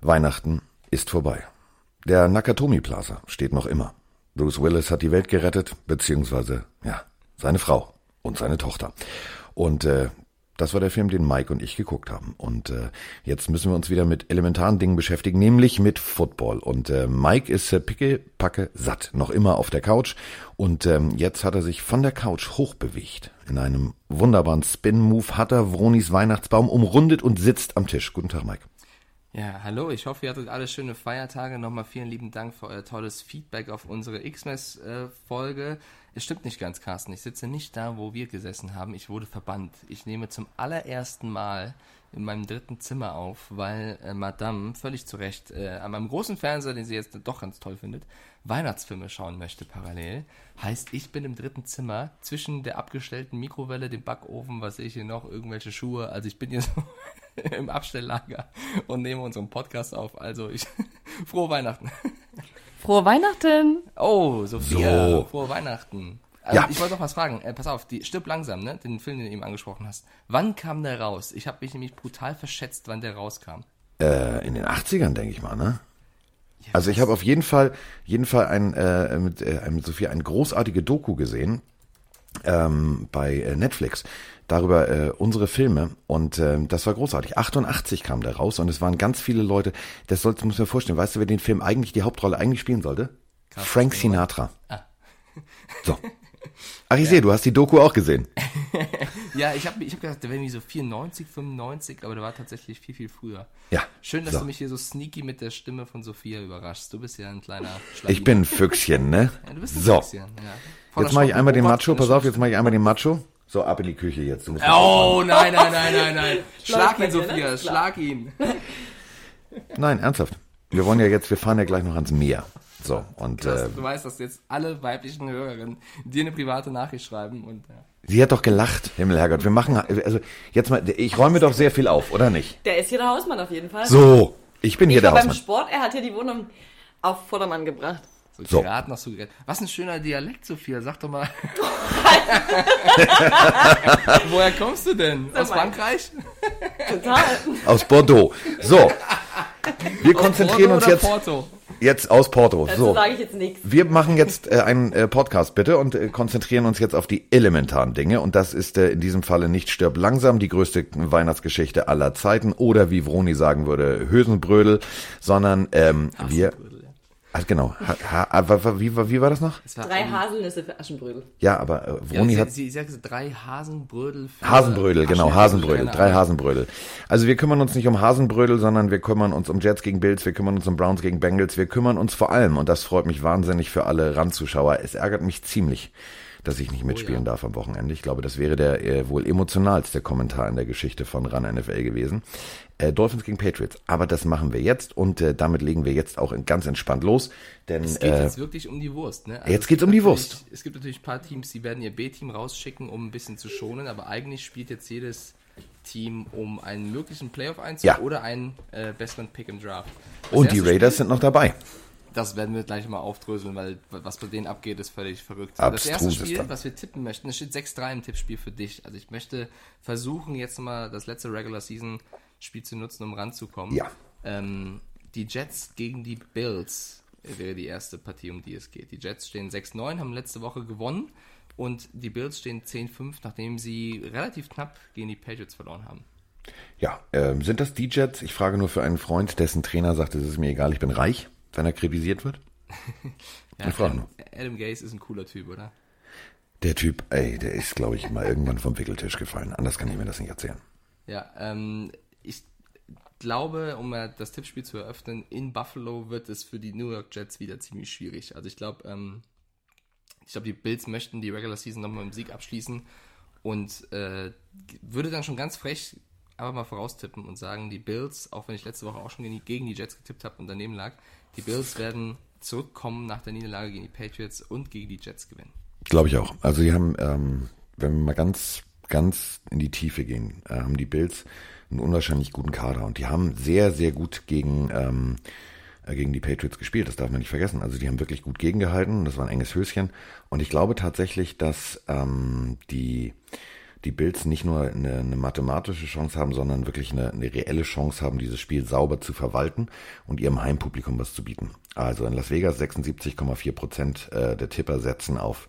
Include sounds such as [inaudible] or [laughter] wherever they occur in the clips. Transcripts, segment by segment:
Weihnachten ist vorbei. Der Nakatomi Plaza steht noch immer. Bruce Willis hat die Welt gerettet, beziehungsweise, ja, seine Frau und seine Tochter. Und äh, das war der Film, den Mike und ich geguckt haben. Und äh, jetzt müssen wir uns wieder mit elementaren Dingen beschäftigen, nämlich mit Football. Und äh, Mike ist äh, picke, packe, satt, noch immer auf der Couch. Und ähm, jetzt hat er sich von der Couch hochbewegt. In einem wunderbaren Spin-Move hat er Vronis Weihnachtsbaum umrundet und sitzt am Tisch. Guten Tag, Mike. Ja, hallo, ich hoffe, ihr hattet alle schöne Feiertage. Nochmal vielen lieben Dank für euer tolles Feedback auf unsere Xmas-Folge. Es stimmt nicht ganz, Carsten. Ich sitze nicht da, wo wir gesessen haben. Ich wurde verbannt. Ich nehme zum allerersten Mal in meinem dritten Zimmer auf, weil äh, Madame völlig zu Recht äh, an meinem großen Fernseher, den sie jetzt doch ganz toll findet, Weihnachtsfilme schauen möchte parallel. Heißt, ich bin im dritten Zimmer zwischen der abgestellten Mikrowelle, dem Backofen, was sehe ich hier noch, irgendwelche Schuhe. Also ich bin hier [laughs] so im Abstelllager und nehme unseren Podcast auf. Also ich [laughs] frohe Weihnachten. Frohe Weihnachten! Oh, Sophia, So. frohe Weihnachten. Also, Ja. Ich wollte noch was fragen. Äh, pass auf, die Stirb langsam, ne? Den Film, den du eben angesprochen hast. Wann kam der raus? Ich habe mich nämlich brutal verschätzt, wann der rauskam. Äh, in den 80ern, denke ich mal, ne? Also ich habe auf jeden Fall, jeden Fall ein, äh, mit, äh, mit Sophia eine großartige Doku gesehen ähm, bei äh, Netflix darüber äh, unsere Filme und ähm, das war großartig. 88 kam der raus und es waren ganz viele Leute. Das sollst muss mir vorstellen. Weißt du, wer den Film eigentlich die Hauptrolle eigentlich spielen sollte? Frank Sinatra. Ah. So. [laughs] Ach, ich sehe, du hast die Doku auch gesehen. [laughs] Ja, ich habe ich hab gedacht, der wäre irgendwie so 94, 95, aber der war tatsächlich viel, viel früher. Ja. Schön, dass So. du mich hier so sneaky mit der Stimme von Sophia überraschst. Du bist ja ein kleiner Ich Schlawiner. bin ein Füchschen, ne? Ja, du bist ein so. Füchschen, ja. Jetzt mache ich einmal den Macho. Pass auf, jetzt mache ich einmal den Macho. So, ab in die Küche jetzt. Oh, nein, nein, nein, nein, nein. Schlag ihn? Sophia, schlag ihn. Nein, ernsthaft. Wir wollen ja jetzt, wir fahren ja gleich noch ans Meer. So, und Krass, äh, du weißt, dass jetzt alle weiblichen Hörerinnen dir eine private Nachricht schreiben und ja. sie hat doch gelacht, Himmel, Herrgott. Wir machen, also jetzt mal, ich räume doch sehr viel auf, oder nicht? Der ist hier der Hausmann auf jeden Fall. So, ich bin hier ich der war beim Hausmann. Sport, er hat hier die Wohnung auf Vordermann gebracht. So, So. gerade noch so gerettet. Was ein schöner Dialekt, Sophia. Sag doch mal. [laughs] Woher kommst du denn? Aus mal. Frankreich? Total. Aus Bordeaux. So, wir konzentrieren Porto uns jetzt, Porto? jetzt aus Porto. Dazu So, sage ich jetzt nichts. wir machen jetzt äh, einen äh, Podcast bitte und äh, konzentrieren uns jetzt auf die elementaren Dinge. Und das ist äh, in diesem Falle nicht Stirb langsam, die größte Weihnachtsgeschichte aller Zeiten oder wie Vroni sagen würde, Hösenbrödel, sondern ähm, wir, ah, genau, ha, ha, ah, wie, wie, wie war das noch? Es war Drei um- Haselnüsse für Aschenbrödel. Ja, aber äh, Ja, Vroni sie, hat sie, sie hat gesagt, drei Hasenbrödel. Für Hasenbrödel, genau, Hasenbrödel, keine drei. Hasenbrödel. Also wir kümmern uns nicht um Hasenbrödel, sondern wir kümmern uns um Jets gegen Bills, wir kümmern uns um Browns gegen Bengals, wir kümmern uns vor allem, und das freut mich wahnsinnig für alle Randzuschauer, es ärgert mich ziemlich, dass ich nicht mitspielen darf am Wochenende. Ich glaube, das wäre der äh, wohl emotionalste Kommentar in der Geschichte von Run NFL gewesen. Äh, Dolphins gegen Patriots. Aber das machen wir jetzt und äh, damit legen wir jetzt auch ganz entspannt los. Denn Es geht äh, jetzt wirklich um die Wurst, ne? jetzt es geht's um die Wurst. Es gibt natürlich ein paar Teams, die werden ihr B-Team rausschicken, um ein bisschen zu schonen, aber eigentlich spielt jetzt jedes Team um einen möglichen Playoff-Einzug Ja. oder einen äh, besseren Pick im Draft. Das und die Raiders sind noch dabei. Das werden wir gleich mal aufdröseln, weil was bei denen abgeht, ist völlig verrückt. Abstrus das erste Spiel, was wir tippen möchten, es steht 6-3 im Tippspiel für dich. Also ich möchte versuchen, jetzt mal das letzte Regular Season Spiel zu nutzen, um ranzukommen. Ja. Ähm, die Jets gegen die Bills wäre die erste Partie, um die es geht. Die Jets stehen 6-9, haben letzte Woche gewonnen und die Bills stehen 10-5, nachdem sie relativ knapp gegen die Patriots verloren haben. Ja, ähm, sind das die Jets? Ich frage nur für einen Freund, dessen Trainer sagt, es ist mir egal, ich bin reich, wenn er kritisiert wird. [laughs] Ja, Ich frage Adam, Adam Gase ist ein cooler Typ, oder? Der Typ, ey, der ist, glaube ich, mal irgendwann vom Wickeltisch gefallen. Anders kann ich mir das nicht erzählen. Ja, ähm, ich glaube, um das Tippspiel zu eröffnen, in Buffalo wird es für die New York Jets wieder ziemlich schwierig. Also ich glaube, ähm, ich glaube, die Bills möchten die Regular Season nochmal im Sieg abschließen und äh, würde dann schon ganz frech einfach mal voraustippen und sagen, die Bills, auch wenn ich letzte Woche auch schon gegen die, Jets getippt habe und daneben lag, die Bills werden zurückkommen nach der Niederlage gegen die Patriots und gegen die Jets gewinnen. Glaube ich auch. Also die haben, ähm, wenn wir mal ganz, ganz in die Tiefe gehen, äh, haben die Bills einen unwahrscheinlich guten Kader und die haben sehr, sehr gut gegen, ähm, äh, gegen die Patriots gespielt. Das darf man nicht vergessen. Also die haben wirklich gut gegengehalten. Das war ein enges Höschen. Und ich glaube tatsächlich, dass ähm, die die Bills nicht nur eine, eine mathematische Chance haben, sondern wirklich eine, eine reelle Chance haben, dieses Spiel sauber zu verwalten und ihrem Heimpublikum was zu bieten. Also in Las Vegas 76,4 Prozent äh, der Tipper setzen auf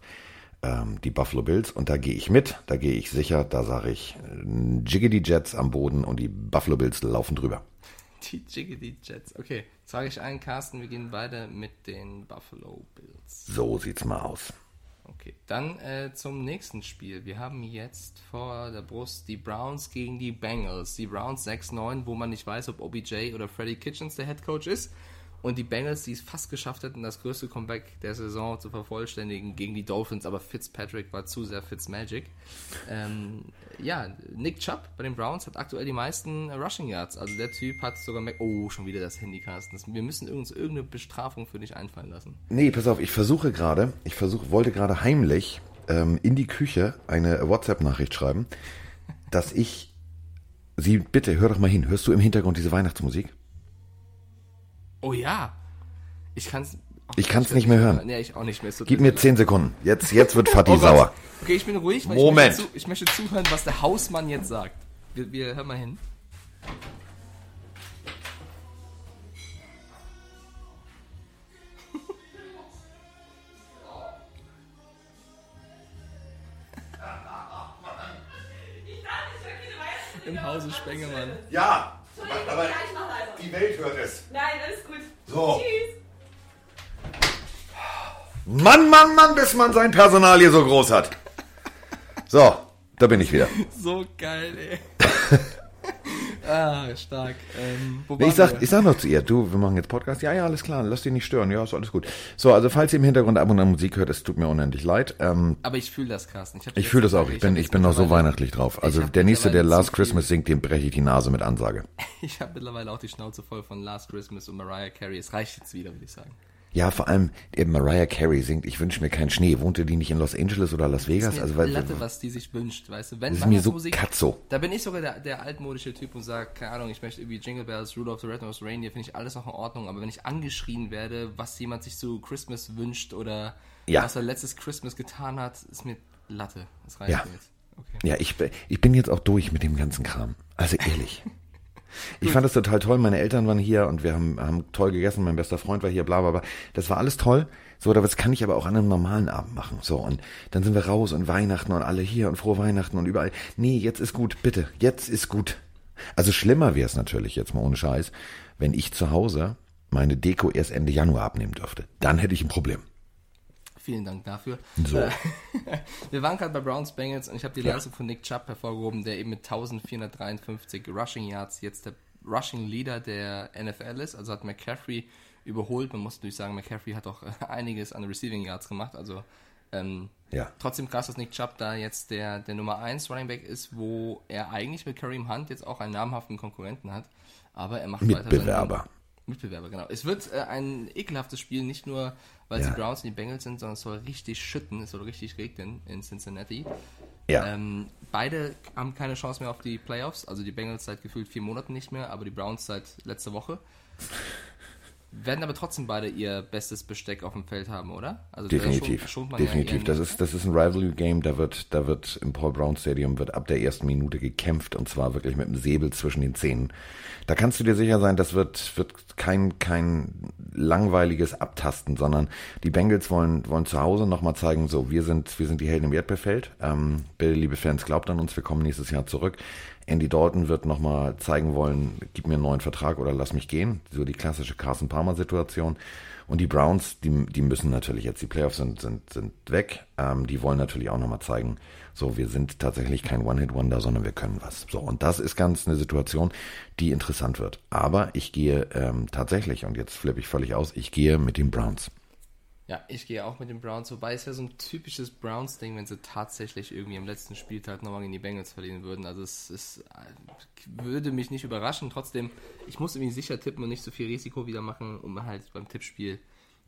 ähm, die Buffalo Bills und da gehe ich mit, da gehe ich sicher, da sage ich äh, Jiggity Jets am Boden und die Buffalo Bills laufen drüber. Die Jiggity Jets. Okay, sage ich ein, Carsten, wir gehen beide mit den Buffalo Bills. So sieht's mal aus. Okay, dann äh, zum nächsten Spiel. Wir haben jetzt vor der Brust die Browns gegen die Bengals. Die Browns 6-9, wo man nicht weiß, ob OBJ oder Freddy Kitchens der Head Coach ist. Und die Bengals, die es fast geschafft hätten, das größte Comeback der Saison zu vervollständigen gegen die Dolphins, aber Fitzpatrick war zu sehr Fitzmagic. Ähm, ja, Nick Chubb bei den Browns hat aktuell die meisten Rushing Yards. Also der Typ hat sogar... Mac oh, schon wieder das Handy. Wir müssen uns irgendeine Bestrafung für dich einfallen lassen. Nee, pass auf, ich versuche gerade, ich versuche, wollte gerade heimlich ähm, in die Küche eine WhatsApp-Nachricht schreiben, dass ich sie, bitte, hör doch mal hin, hörst du im Hintergrund diese Weihnachtsmusik? Oh ja. Ich kann's. Oh, Ich kann's nicht mehr hören. Nee, ich auch nicht mehr. Es Gib mir zehn Sekunden. Jetzt, jetzt wird [laughs] Fatih Oh sauer. Okay, ich bin ruhig, weil Moment. Ich, möchte zu, ich möchte zuhören, was der Hausmann jetzt sagt. Wir, wir hören mal hin. [laughs] Im Hause Spengemann. Ja, aber die Welt hört es. Nein, alles gut. So. Tschüss. Mann, Mann, Mann, bis man sein Personal hier so groß hat. So, da bin ich wieder. So geil, ey. [laughs] ah, stark. Ähm, Nee, ich, sag, wir? ich sag noch zu ihr, du, wir machen jetzt Podcast. Ja, ja, alles klar, lass dich nicht stören. Ja, ist alles gut. So, also falls ihr im Hintergrund ab und an Musik hört, es tut mir unendlich leid. Ähm, Aber ich fühle das, Carsten. die ich fühle das auch. Ich bin, ich bin noch so weihnachtlich drauf. Also der nächste, der Last Christmas singt, dem breche ich die Nase mit Ansage. [laughs] Ich habe mittlerweile auch die Schnauze voll von Last Christmas und Mariah Carey. Es reicht jetzt wieder, würde ich sagen. Ja, vor allem eben Mariah Carey singt, ich wünsche mir keinen Schnee. Wohnte die nicht in Los Angeles oder Las Vegas? ist mir Also, weil, Latte, was die sich wünscht, weißt du. Wenn das ist mir so Weihnachtsmusik- katzo. Da bin ich sogar der, der altmodische Typ und sage, keine Ahnung, ich möchte irgendwie Jingle Bells, Rudolph the Red-Nosed Reindeer, finde ich alles noch in Ordnung. Aber wenn ich angeschrien werde, was jemand sich zu Christmas wünscht oder Ja. was er letztes Christmas getan hat, ist mir Latte. Das reicht Ja. jetzt. Okay. Ja, ich, ich bin jetzt auch durch mit dem ganzen Kram. Also ehrlich. [laughs] Ich fand es total toll. Meine Eltern waren hier und wir haben, haben toll gegessen. Mein bester Freund war hier, bla, bla, bla. Das war alles toll. So, das kann ich aber auch an einem normalen Abend machen. So, und dann sind wir raus und Weihnachten und alle hier und frohe Weihnachten und überall. Nee, jetzt ist gut, bitte. Jetzt ist gut. Also schlimmer wäre es natürlich jetzt mal ohne Scheiß, wenn ich zu Hause meine Deko erst Ende Januar abnehmen dürfte. Dann hätte ich ein Problem. Vielen Dank dafür. So. Äh, [laughs] Wir waren gerade bei Browns Bengals und ich habe die Leistung von Nick Chubb hervorgehoben, der eben mit 1453 Rushing Yards jetzt der Rushing Leader der NFL ist. Also hat McCaffrey überholt. Man muss natürlich sagen, McCaffrey hat auch äh, einiges an Receiving Yards gemacht. Also ähm, Ja. trotzdem krass, dass Nick Chubb da jetzt der, der Nummer 1 Running Back ist, wo er eigentlich mit Kareem Hunt jetzt auch einen namhaften Konkurrenten hat. Aber er macht weiter seinen Mitbewerber. Mitbewerber, genau. Es wird äh, ein ekelhaftes Spiel, nicht nur, weil Ja. die Browns und die Bengals sind, sondern es soll richtig schütten, es soll richtig regnen in Cincinnati. Ja. Ähm, beide haben keine Chance mehr auf die Playoffs, also die Bengals seit gefühlt vier Monaten nicht mehr, aber die Browns seit letzter Woche. [laughs] Werden aber trotzdem beide ihr bestes Besteck auf dem Feld haben, oder? Also Definitiv, schont- schont ja definitiv. ihren- das ist das ist ein Rivalry Game. Da wird da wird im Paul Brown Stadium wird ab der ersten Minute gekämpft und zwar wirklich mit dem Säbel zwischen den Zähnen. Da kannst du dir sicher sein, das wird wird kein kein langweiliges Abtasten, sondern die Bengals wollen wollen zu Hause nochmal zeigen, so wir sind wir sind die Helden im Erdbeerfeld. Ähm, bitte liebe Fans, glaubt an uns, wir kommen nächstes Jahr zurück. Andy Dalton wird nochmal zeigen wollen, gib mir einen neuen Vertrag oder lass mich gehen. So die klassische Carson Palmer Situation. Und die Browns, die, die müssen natürlich jetzt, die Playoffs sind, sind, sind weg. Ähm, die wollen natürlich auch nochmal zeigen, so, wir sind tatsächlich kein One-Hit-Wonder, sondern wir können was. So, und das ist ganz eine Situation, die interessant wird. Aber ich gehe ähm, tatsächlich, und jetzt flippe ich völlig aus, ich gehe mit den Browns. Ja, ich gehe auch mit den Browns, wobei es wäre so ein typisches Browns-Ding, wenn sie tatsächlich irgendwie am letzten Spieltag nochmal gegen die Bengals verlieren würden. Also es, es äh, würde mich nicht überraschen. Trotzdem, ich muss irgendwie sicher tippen und nicht so viel Risiko wieder machen, um halt beim Tippspiel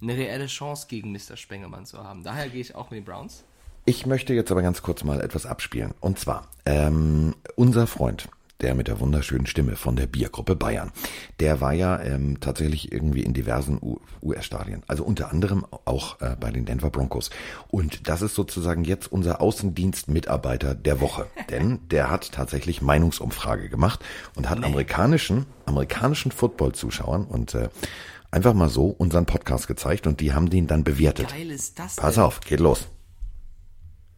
eine reelle Chance gegen Mr. Spengemann zu haben. Daher gehe ich auch mit den Browns. Ich möchte jetzt aber ganz kurz mal etwas abspielen. Und zwar, ähm, unser Freund, der mit der wunderschönen Stimme von der Biergruppe Bayern. Der war ja ähm, tatsächlich irgendwie in diversen US-Stadien, also unter anderem auch äh, bei den Denver Broncos. Und das ist sozusagen jetzt unser Außendienstmitarbeiter der Woche, [laughs] denn der hat tatsächlich Meinungsumfrage gemacht und hat amerikanischen amerikanischen Football-Zuschauern und äh, einfach mal so unseren Podcast gezeigt und die haben den dann bewertet. Geil ist das Pass denn? auf, geht los.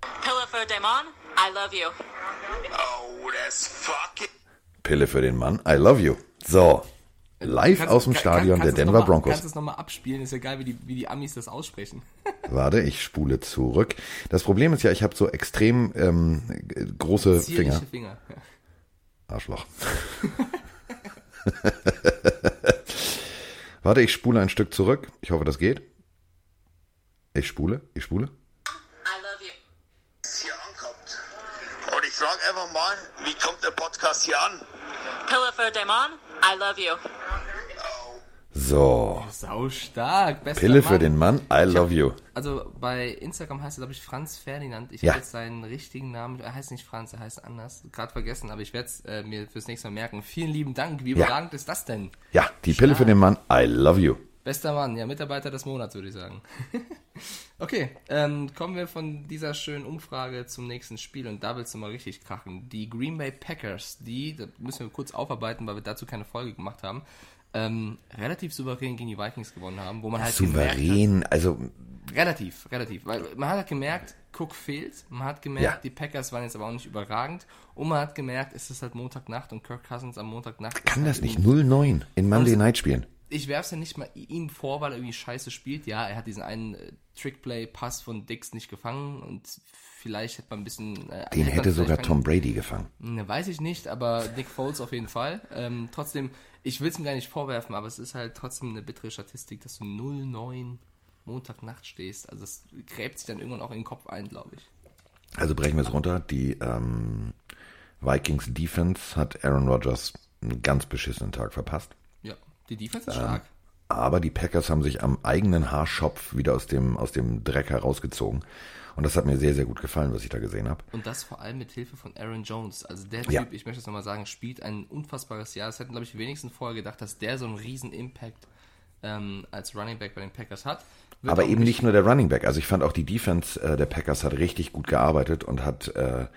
Pillow for Damon, I love you. Oh, that's fucking. Pille für den Mann, I love you. So, live Kannst- aus dem kann- Stadion kannst der Denver mal, Broncos. Kannst du es nochmal abspielen? Ist ja geil, wie die, wie die Amis das aussprechen. [laughs] Warte, ich spule zurück. Das Problem ist ja, ich habe so extrem ähm, große Finger. Finger. Ja. Arschloch. [laughs] Warte, ich spule ein Stück zurück. Ich hoffe, das geht. Ich spule, ich spule. Frage einfach mal, wie kommt der Podcast hier an? Pillow for Damon, I love you. So, Sau stark. Bester Pille Mann. für den Mann, I love you. Also bei Instagram heißt er, glaube ich, Franz Ferdinand. Ich Ja. habe jetzt seinen richtigen Namen, er heißt nicht Franz, er heißt anders. Gerade vergessen, aber ich werde es äh, mir fürs nächste Mal merken. Vielen lieben Dank. Wie Ja. überragend ist das denn? Ja, die Pille für den Mann, I love you. Bester Mann, ja, Mitarbeiter des Monats, würde ich sagen. [laughs] okay, ähm, kommen wir von dieser schönen Umfrage zum nächsten Spiel und da willst du mal richtig krachen. Die Green Bay Packers, die, das müssen wir kurz aufarbeiten, weil wir dazu keine Folge gemacht haben, ähm, relativ souverän gegen die Vikings gewonnen haben, wo man halt gemerkt hat, Souverän, also Relativ, relativ. Weil man hat halt gemerkt, Cook fehlt. Man hat gemerkt, Ja. die Packers waren jetzt aber auch nicht überragend. Und man hat gemerkt, es ist halt Montagnacht und Kirk Cousins am Montagnacht. kann halt das nicht irgendwie- 0-9 in Monday Night spielen. Ich werf's ja nicht mal ihm vor, weil er irgendwie scheiße spielt. Ja, er hat diesen einen äh, Trickplay-Pass von Dix nicht gefangen und vielleicht hätte man ein bisschen. Äh, Den hätte sogar Tom Brady gefangen. Ne, weiß ich nicht, aber Nick Foles auf jeden Fall. Ähm, trotzdem, ich will es ihm gar nicht vorwerfen, aber es ist halt trotzdem eine bittere Statistik, dass du 0-9 Montagnacht stehst. Also es gräbt sich dann irgendwann auch in den Kopf ein, glaube ich. Also brechen wir es runter. Die ähm, Vikings Defense hat Aaron Rodgers einen ganz beschissenen Tag verpasst. Ja, die Defense Ähm, ist stark. Aber die Packers haben sich am eigenen Haarschopf wieder aus dem, aus dem Dreck herausgezogen. Und das hat mir sehr, sehr gut gefallen, was ich da gesehen habe. Und das vor allem mit Hilfe von Aaron Jones. Also der Ja. Typ, ich möchte es nochmal sagen, spielt ein unfassbares Jahr. Das hätten, glaube ich, die wenigsten vorher gedacht, dass der so einen riesen Impact ähm, als Running Back bei den Packers hat. Wird Aber eben nicht nur der Running Back. Also ich fand auch die Defense äh, der Packers hat richtig gut gearbeitet und hat, äh,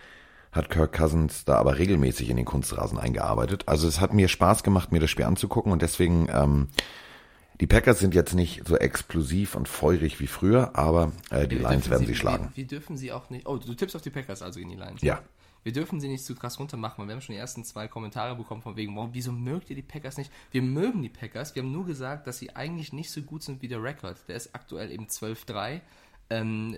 hat Kirk Cousins da aber regelmäßig in den Kunstrasen eingearbeitet. Also es hat mir Spaß gemacht, mir das Spiel anzugucken und deswegen, ähm, die Packers sind jetzt nicht so explosiv und feurig wie früher, aber äh, die Wir Lions werden sie, sie schlagen. Wir, wir dürfen sie auch nicht. Oh, du tippst auf die Packers also gegen die Lions. Ja. Wir dürfen sie nicht zu krass runter machen, weil wir haben schon die ersten zwei Kommentare bekommen von wegen, warum, wieso mögt ihr die Packers nicht? Wir mögen die Packers. Wir haben nur gesagt, dass sie eigentlich nicht so gut sind wie der Rekord. Der ist aktuell eben 12-3. Ähm,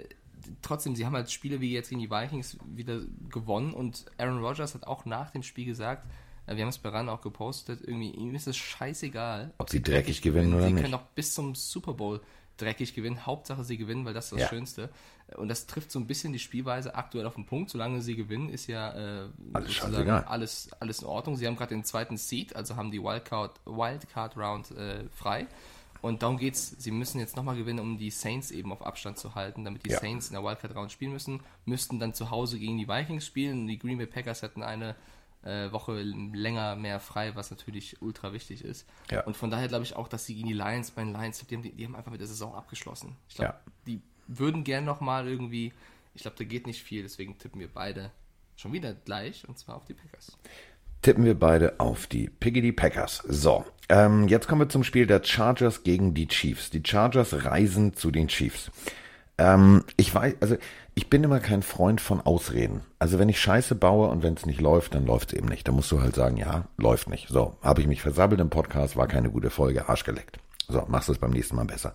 trotzdem, sie haben halt Spiele wie jetzt gegen die Vikings wieder gewonnen und Aaron Rodgers hat auch nach dem Spiel gesagt, äh, wir haben es bei RAN auch gepostet, irgendwie, ihm ist es scheißegal. Ob sie dreckig gewinnen oder sie nicht. können auch bis zum Super Bowl dreckig gewinnen. Hauptsache sie gewinnen, weil das ist das Ja. Schönste. Und das trifft so ein bisschen die Spielweise aktuell auf den Punkt. Solange sie gewinnen, ist ja äh, Alles alles, alles in Ordnung. Sie haben gerade den zweiten Seed, also haben die Wildcard, Wildcard Round äh, frei. Und darum geht's. Sie müssen jetzt nochmal gewinnen, um die Saints eben auf Abstand zu halten, damit die Ja. Saints in der Wildcard Round spielen müssen. Müssten dann zu Hause gegen die Vikings spielen. Die Green Bay Packers hätten eine äh, Woche länger mehr frei, was natürlich ultra wichtig ist. Ja. Und von daher glaube ich auch, dass sie gegen die Lions, bei den Lions, die die haben einfach mit der Saison abgeschlossen. Ich glaube, Ja. die würden gern nochmal irgendwie, ich glaube, da geht nicht viel, deswegen tippen wir beide schon wieder gleich und zwar auf die Packers. Tippen wir beide auf die Piggity Packers. So, ähm, jetzt kommen wir zum Spiel der Chargers gegen die Chiefs. Die Chargers reisen zu den Chiefs. Ähm, ich weiß, also ich bin immer kein Freund von Ausreden. Also wenn ich Scheiße baue und wenn es nicht läuft, dann läuft es eben nicht. Da musst du halt sagen, ja, läuft nicht. So, habe ich mich versabbelt im Podcast, war keine gute Folge, Arsch geleckt. So, machst du es beim nächsten Mal besser.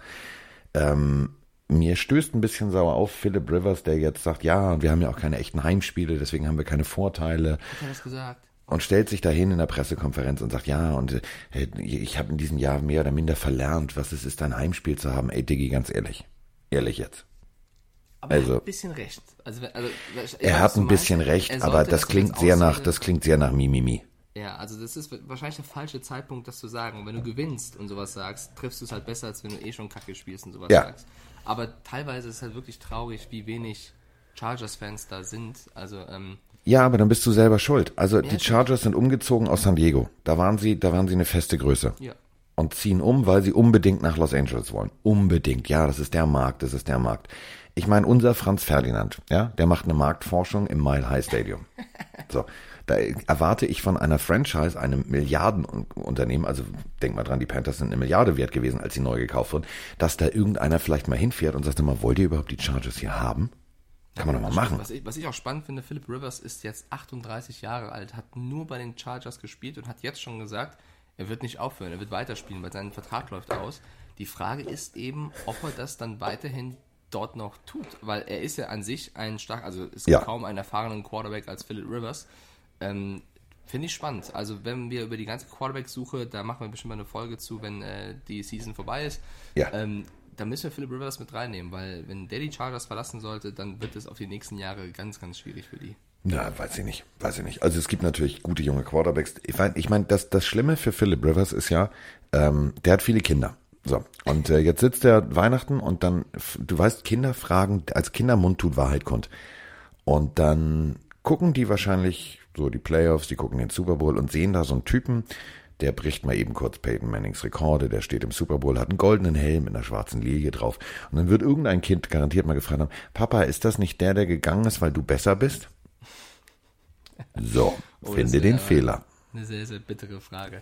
Ähm, mir stößt ein bisschen sauer auf Philip Rivers, der jetzt sagt, ja, wir haben ja auch keine echten Heimspiele, deswegen haben wir keine Vorteile Hat er das gesagt? Und stellt sich dahin in der Pressekonferenz und sagt, ja, und äh, ich habe in diesem Jahr mehr oder minder verlernt, was es ist, ein Heimspiel zu haben. Ey, Diggi, ganz ehrlich. Ehrlich jetzt. Aber er Also- hat ein bisschen recht. Also, also, weiß, Er hat ein bisschen meinst. recht, Er aber das klingt sehr nach, das klingt sehr nach Mimimi. Ja, also das ist wahrscheinlich der falsche Zeitpunkt, das zu sagen. Und wenn du gewinnst und sowas sagst, triffst du es halt besser, als wenn du eh schon Kacke spielst und sowas Ja. sagst. Aber teilweise ist es halt wirklich traurig, wie wenig Chargers-Fans da sind. Also, ähm, Ja, aber dann bist du selber schuld. Also die stimmt. Chargers sind umgezogen aus San Diego. Da waren sie, da waren sie eine feste Größe. Ja. Und ziehen um, weil sie unbedingt nach Los Angeles wollen. Unbedingt. Ja, das ist der Markt, das ist der Markt. Ich meine, unser Franz Ferdinand, ja, der macht eine Marktforschung im Mile High Stadium. [laughs] So. Da erwarte ich von einer Franchise, einem Milliardenunternehmen, also denk mal dran, die Panthers sind eine Milliarde wert gewesen, als sie neu gekauft wurden, dass da irgendeiner vielleicht mal hinfährt und sagt mal, wollt ihr überhaupt die Chargers hier haben? Kann man doch mal machen. Was ich, was ich auch spannend finde, Philip Rivers ist jetzt 38 Jahre alt, hat nur bei den Chargers gespielt und hat jetzt schon gesagt, er wird nicht aufhören, er wird weiterspielen, weil sein Vertrag läuft aus. Die Frage ist eben, ob er das dann weiterhin dort noch tut, weil er ist ja an sich ein stark, also es gibt Ja. kaum einen erfahrenen Quarterback als Philip Rivers. Ähm, Finde ich spannend. Also wenn wir über die ganze Quarterback-Suche, da machen wir bestimmt mal eine Folge zu, wenn äh, die Season vorbei ist. Ja. Ähm, da müssen wir Philip Rivers mit reinnehmen, weil wenn der die Chargers verlassen sollte, dann wird es auf die nächsten Jahre ganz, ganz schwierig für die. Na, weiß ich nicht, weiß ich nicht. Also es gibt natürlich gute junge Quarterbacks. Ich meine, ich mein, das, das Schlimme für Philip Rivers ist ja, ähm, der hat viele Kinder. So, und äh, jetzt sitzt er Weihnachten und dann, du weißt, Kinder fragen, als Kindermund tut Wahrheit kund. Und dann gucken die wahrscheinlich so die Playoffs, die gucken den Super Bowl und sehen da so einen Typen, der bricht mal eben kurz Peyton Mannings Rekorde, der steht im Super Bowl, hat einen goldenen Helm mit einer schwarzen Lilie drauf. Und dann wird irgendein Kind garantiert mal gefragt haben, Papa, ist das nicht der, der gegangen ist, weil du besser bist? So, Oh, finde den Fehler. Eine sehr, sehr bittere Frage.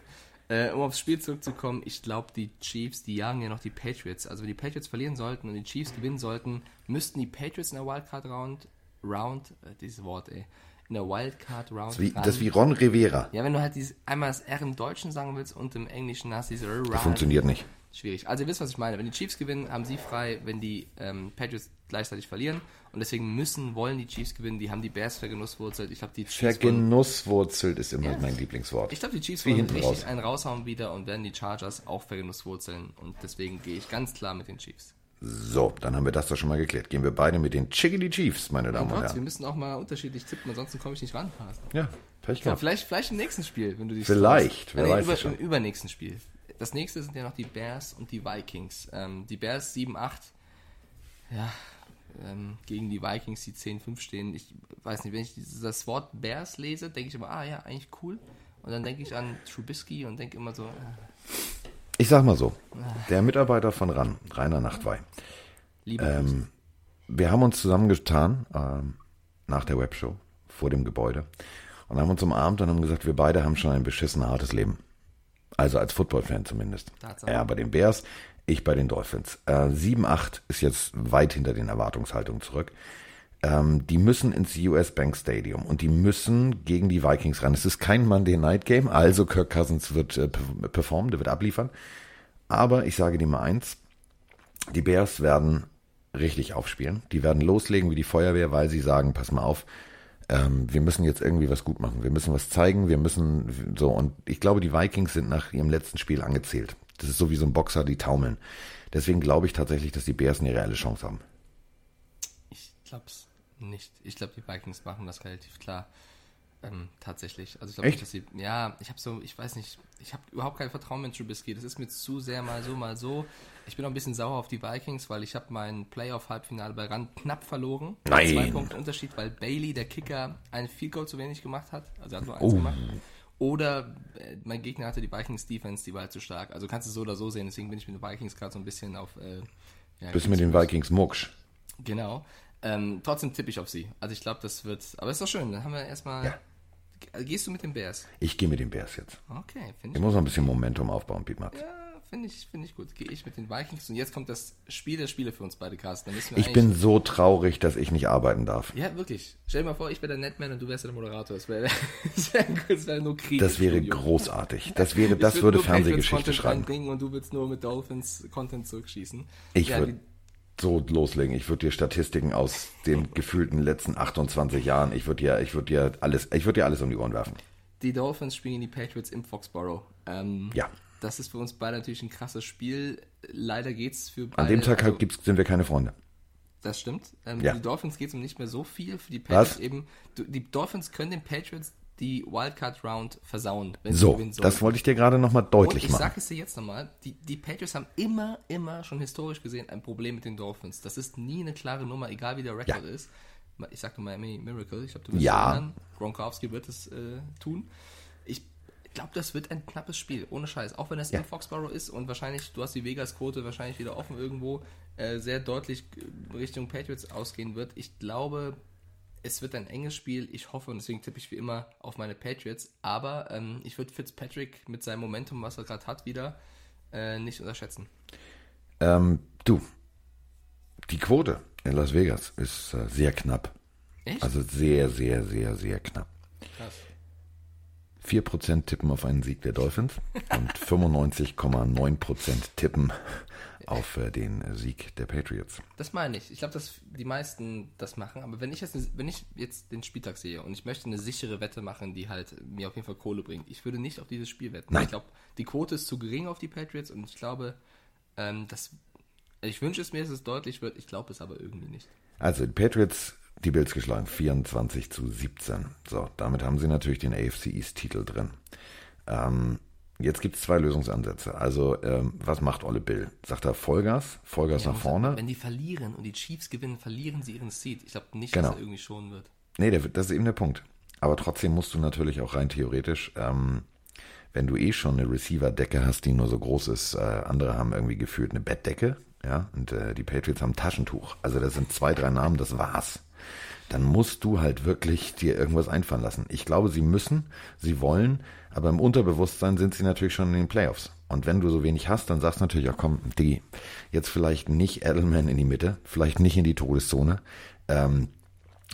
Äh, um aufs Spiel zurückzukommen, ich glaube, die Chiefs, die jagen ja noch die Patriots. Also wenn die Patriots verlieren sollten und die Chiefs gewinnen sollten, müssten die Patriots in der Wildcard Round, Round, äh, dieses Wort, ey, in der Wildcard Round. Das ist wie, das ist wie Ron Rivera. ja, wenn du halt dieses, einmal das R im Deutschen sagen willst und im Englischen hast diese R. Das funktioniert nicht. Schwierig. Also ihr wisst, was ich meine. Wenn die Chiefs gewinnen, haben sie frei, wenn die ähm, Patriots gleichzeitig verlieren. Und deswegen müssen, wollen die Chiefs gewinnen. Die haben die Bears vergenusswurzelt. Ich glaube, die Chiefs Vergenusswurzelt ist immer mein Lieblingswort. ich glaube, die Chiefs wollen richtig raus. einen raushauen wieder und werden die Chargers auch vergenusswurzeln. Und deswegen gehe ich ganz klar mit den Chiefs. So, dann haben wir das doch schon mal geklärt. Gehen wir beide mit den Chickadee Chiefs, meine Und Damen und Gott, wir Herren. müssen auch mal unterschiedlich tippen, ansonsten komme ich nicht ran. Carsten. Ja, Pech gehabt. vielleicht, vielleicht im nächsten Spiel, wenn du dich Vielleicht, wer Äh, weiß über, schon. Im übernächsten Spiel. Das nächste sind ja noch die Bears und die Vikings. Ähm, die Bears 7-8, ja, ähm, gegen die Vikings, die 10-5 stehen. Ich weiß nicht, wenn ich das Wort Bears lese, denke ich immer, ah ja, eigentlich cool. Und dann denke ich an Trubisky und denke immer so, äh, Ich sag mal so, der Mitarbeiter von RAN, Rainer Nachtwey, Ähm, wir haben uns zusammengetan ähm, nach der Webshow vor dem Gebäude und haben uns umarmt und haben gesagt, wir beide haben schon ein beschissen hartes Leben. Also als Football-Fan zumindest. Er bei den Bears, ich bei den Dolphins. Äh, 7-8 ist jetzt weit hinter den Erwartungshaltungen zurück. Ähm, die müssen ins US Bank Stadium und die müssen gegen die Vikings ran. Es ist kein Monday Night Game, also Kirk Cousins wird äh, perf- performen, der wird abliefern. Aber ich sage dir mal eins, die Bears werden richtig aufspielen. Die werden loslegen wie die Feuerwehr, weil sie sagen, pass mal auf, ähm, wir müssen jetzt irgendwie was gut machen. Wir müssen was zeigen, wir müssen so. Und ich glaube, die Vikings sind nach ihrem letzten Spiel angezählt. Das ist so wie so ein Boxer, die taumeln. Deswegen glaube ich tatsächlich, dass die Bears eine reelle Chance haben. Ich glaub's nicht. Ich glaube, die Vikings machen das relativ klar. Ähm, tatsächlich. Also ich glaube nicht, dass sie. Ja, ich habe so, ich weiß nicht, ich habe überhaupt kein Vertrauen in Trubisky. Das ist mir zu sehr mal so, mal so. Ich bin auch ein bisschen sauer auf die Vikings, weil ich habe mein Playoff-Halbfinale bei Rand knapp verloren. Nein. Zwei Punkte Unterschied, weil Bailey, der Kicker, ein Field Goal zu wenig gemacht hat. Also er hat nur Oh. eins gemacht. Oder äh, mein Gegner hatte die Vikings Defense, die war halt zu stark. Also kannst du so oder so sehen. Deswegen bin ich mit den Vikings gerade so ein bisschen auf. Äh, ja, Bis mit den Vikings mucksch. Genau. Ähm, trotzdem tippe ich auf sie. Also ich glaube, das wird. Aber ist doch schön. Dann haben wir erstmal. Ja. Ge- Gehst du mit den Bears? Ich gehe mit den Bears jetzt. Okay, finde Ich ich. muss noch ein bisschen Momentum aufbauen, Piet Matt. Ja, finde ich, finde ich gut. Gehe ich mit den Vikings. Und jetzt kommt das Spiel der Spiele für uns beide, Carsten. Ich bin so traurig, dass ich nicht arbeiten darf. Ja, wirklich. Stell dir mal vor, ich wäre der Netman und du wärst der Moderator. Das wäre wär, [laughs] das wär nur Krieg. Das wäre großartig. Das wäre, Ich das würd würde Fernsehgeschichte schreiben. und du würdest nur mit Dolphins Content zurückschießen. Ich ja, würde so loslegen. Ich würde dir Statistiken aus den gefühlten letzten 28 Jahren, ich würde dir, ich würde dir alles, ich würde dir alles um die Ohren werfen. Die Dolphins spielen gegen die Patriots im Foxborough. Ähm, Ja. Das ist für uns beide natürlich ein krasses Spiel. Leider geht's für beide. An dem Tag also, gibt's, sind wir keine Freunde. Das stimmt. Ähm, Ja. Für die Dolphins geht es um nicht mehr so viel. Für die Patriots Was? eben. Die Dolphins können den Patriots die Wildcard Round versauen, So, das wollte ich dir gerade nochmal deutlich ich machen. sage es dir jetzt nochmal, die, die Patriots haben immer, immer schon historisch gesehen ein Problem mit den Dolphins. Das ist nie eine klare Nummer, egal wie der Rekord ist. Ich sagte Miami Miracle. Ich glaube, du wirst Ja. erinnern. Gronkowski wird es äh, tun. Ich glaube, das wird ein knappes Spiel, ohne Scheiß. Auch wenn es Ja. in Foxborough ist und wahrscheinlich, du hast die Vegas-Quote wahrscheinlich wieder offen irgendwo, äh, sehr deutlich äh, Richtung Patriots ausgehen wird. Ich glaube, es wird ein enges Spiel. Ich hoffe und deswegen tippe ich wie immer auf meine Patriots. Aber ähm, ich würde Fitzpatrick mit seinem Momentum, was er gerade hat, wieder äh, nicht unterschätzen. Ähm, du, die Quote in Las Vegas ist äh, sehr knapp. Echt? Also sehr, sehr, sehr, sehr knapp. Krass. 4% tippen auf einen Sieg der Dolphins und [laughs] 95,9% tippen auf äh, den Sieg der Patriots. Das meine ich. Ich glaube, dass die meisten das machen. Aber wenn ich, jetzt, wenn ich jetzt den Spieltag sehe und ich möchte eine sichere Wette machen, die halt mir auf jeden Fall Kohle bringt, ich würde nicht auf dieses Spiel wetten. Nein. Ich glaube, die Quote ist zu gering auf die Patriots und ich glaube, ähm, dass ich wünsche es mir, dass es deutlich wird. Ich glaube es aber irgendwie nicht. Also die Patriots, die Bills geschlagen, 24 zu 17. So, damit haben sie natürlich den AFC East Titel drin. Ähm, jetzt gibt es zwei Lösungsansätze. Also, ähm, was macht Olle Bill? Sagt er Vollgas, Vollgas nach vorne? Wenn die verlieren und die Chiefs gewinnen, verlieren sie ihren Seed. Ich glaube nicht, Genau. dass er irgendwie schonen wird. Nee, der, das ist eben der Punkt. Aber trotzdem musst du natürlich auch rein theoretisch, ähm, wenn du eh schon eine Receiver-Decke hast, die nur so groß ist, äh, andere haben irgendwie gefühlt eine Bettdecke, ja, und äh, die Patriots haben ein Taschentuch. Also das sind zwei, drei Namen, das war's. Dann musst du halt wirklich dir irgendwas einfallen lassen. Ich glaube, sie müssen, sie wollen, aber im Unterbewusstsein sind sie natürlich schon in den Playoffs. Und wenn du so wenig hast, dann sagst du natürlich, ja komm, Diggi, jetzt vielleicht nicht Edelman in die Mitte, vielleicht nicht in die Todeszone. Ähm,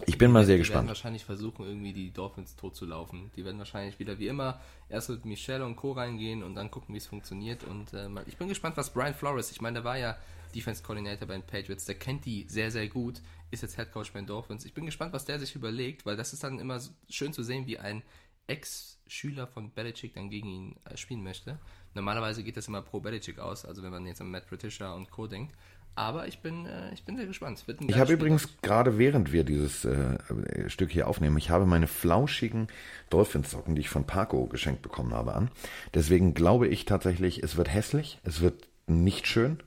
ich bin mal sehr die werden gespannt. wahrscheinlich versuchen, irgendwie die Dolphins tot zu laufen. Die werden wahrscheinlich wieder wie immer erst mit Michelle und Co. reingehen und dann gucken, wie es funktioniert. Und äh, ich bin gespannt, was Brian Flores, ich meine, der war ja Defense Coordinator bei den Patriots, der kennt die sehr, sehr gut, ist jetzt Head Coach bei den Dolphins. Ich bin gespannt, was der sich überlegt, weil das ist dann immer schön zu sehen, wie ein Ex-Schüler von Belichick dann gegen ihn äh, spielen möchte. Normalerweise geht das immer pro Belichick aus, also wenn man jetzt an Matt Patricia und Co. denkt. Aber ich bin, äh, ich bin sehr gespannt. Ich habe übrigens gerade während wir dieses äh, Stück hier aufnehmen, ich habe meine flauschigen Dolphinsocken, die ich von Paco geschenkt bekommen habe, an. Deswegen glaube ich tatsächlich, es wird hässlich, es wird nicht schön.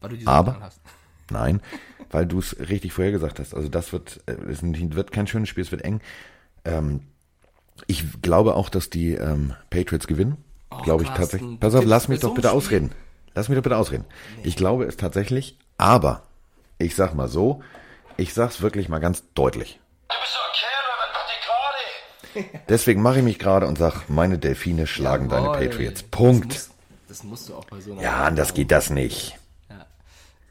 Weil du diese aber-. [laughs] Nein, weil du es richtig vorher gesagt hast. Also das wird, äh, es wird kein schönes Spiel, es wird eng. Ähm, ich glaube auch, dass die ähm, Patriots gewinnen. Oh, glaube ich tatsächlich. Pass auf, lass mich doch bitte Spiel- ausreden. Lass mich doch bitte ausreden. Ich glaube es tatsächlich, aber ich sag mal so, ich sag's wirklich mal ganz deutlich. Du bist so ein Kerl, was macht die gerade? [laughs] Deswegen mache ich mich gerade und sag, meine Delfine schlagen deine Jawohl. Patriots. Das, Punkt. muss, das musst du auch bei so einer. Ja, anders geht das nicht.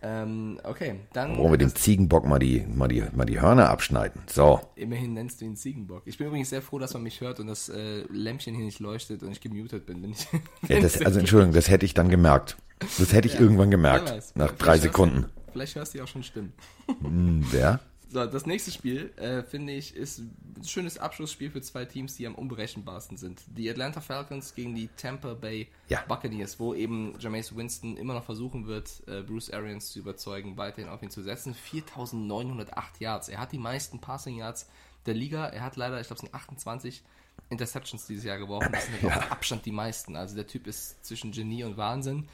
Ja. Ähm, okay, dann. Wollen wir dem Ziegenbock mal die, mal die, mal die Hörner abschneiden. So. Immerhin nennst du ihn Ziegenbock. Ich bin übrigens sehr froh, dass man mich hört und das äh, Lämpchen hier nicht leuchtet und ich gemutet bin. Wenn ich, [laughs] Ja, das, also Entschuldigung, das hätte ich dann gemerkt. Das hätte ich irgendwann gemerkt. Nach drei hörst du- Sekunden. Vielleicht hörst du ja auch schon Stimmen. Hm, Wer? So, das nächste Spiel, äh, finde ich, ist ein schönes Abschlussspiel für zwei Teams, die am unberechenbarsten sind. Die Atlanta Falcons gegen die Tampa Bay Ja. Buccaneers, wo eben Jameis Winston immer noch versuchen wird, äh, Bruce Arians zu überzeugen, weiterhin auf ihn zu setzen. 4908 Yards. Er hat die meisten Passing Yards der Liga. Er hat leider, ich glaube, es sind 28 Interceptions dieses Jahr geworfen. Das sind [laughs] ja. auf Abstand die meisten. Also der Typ ist zwischen Genie und Wahnsinn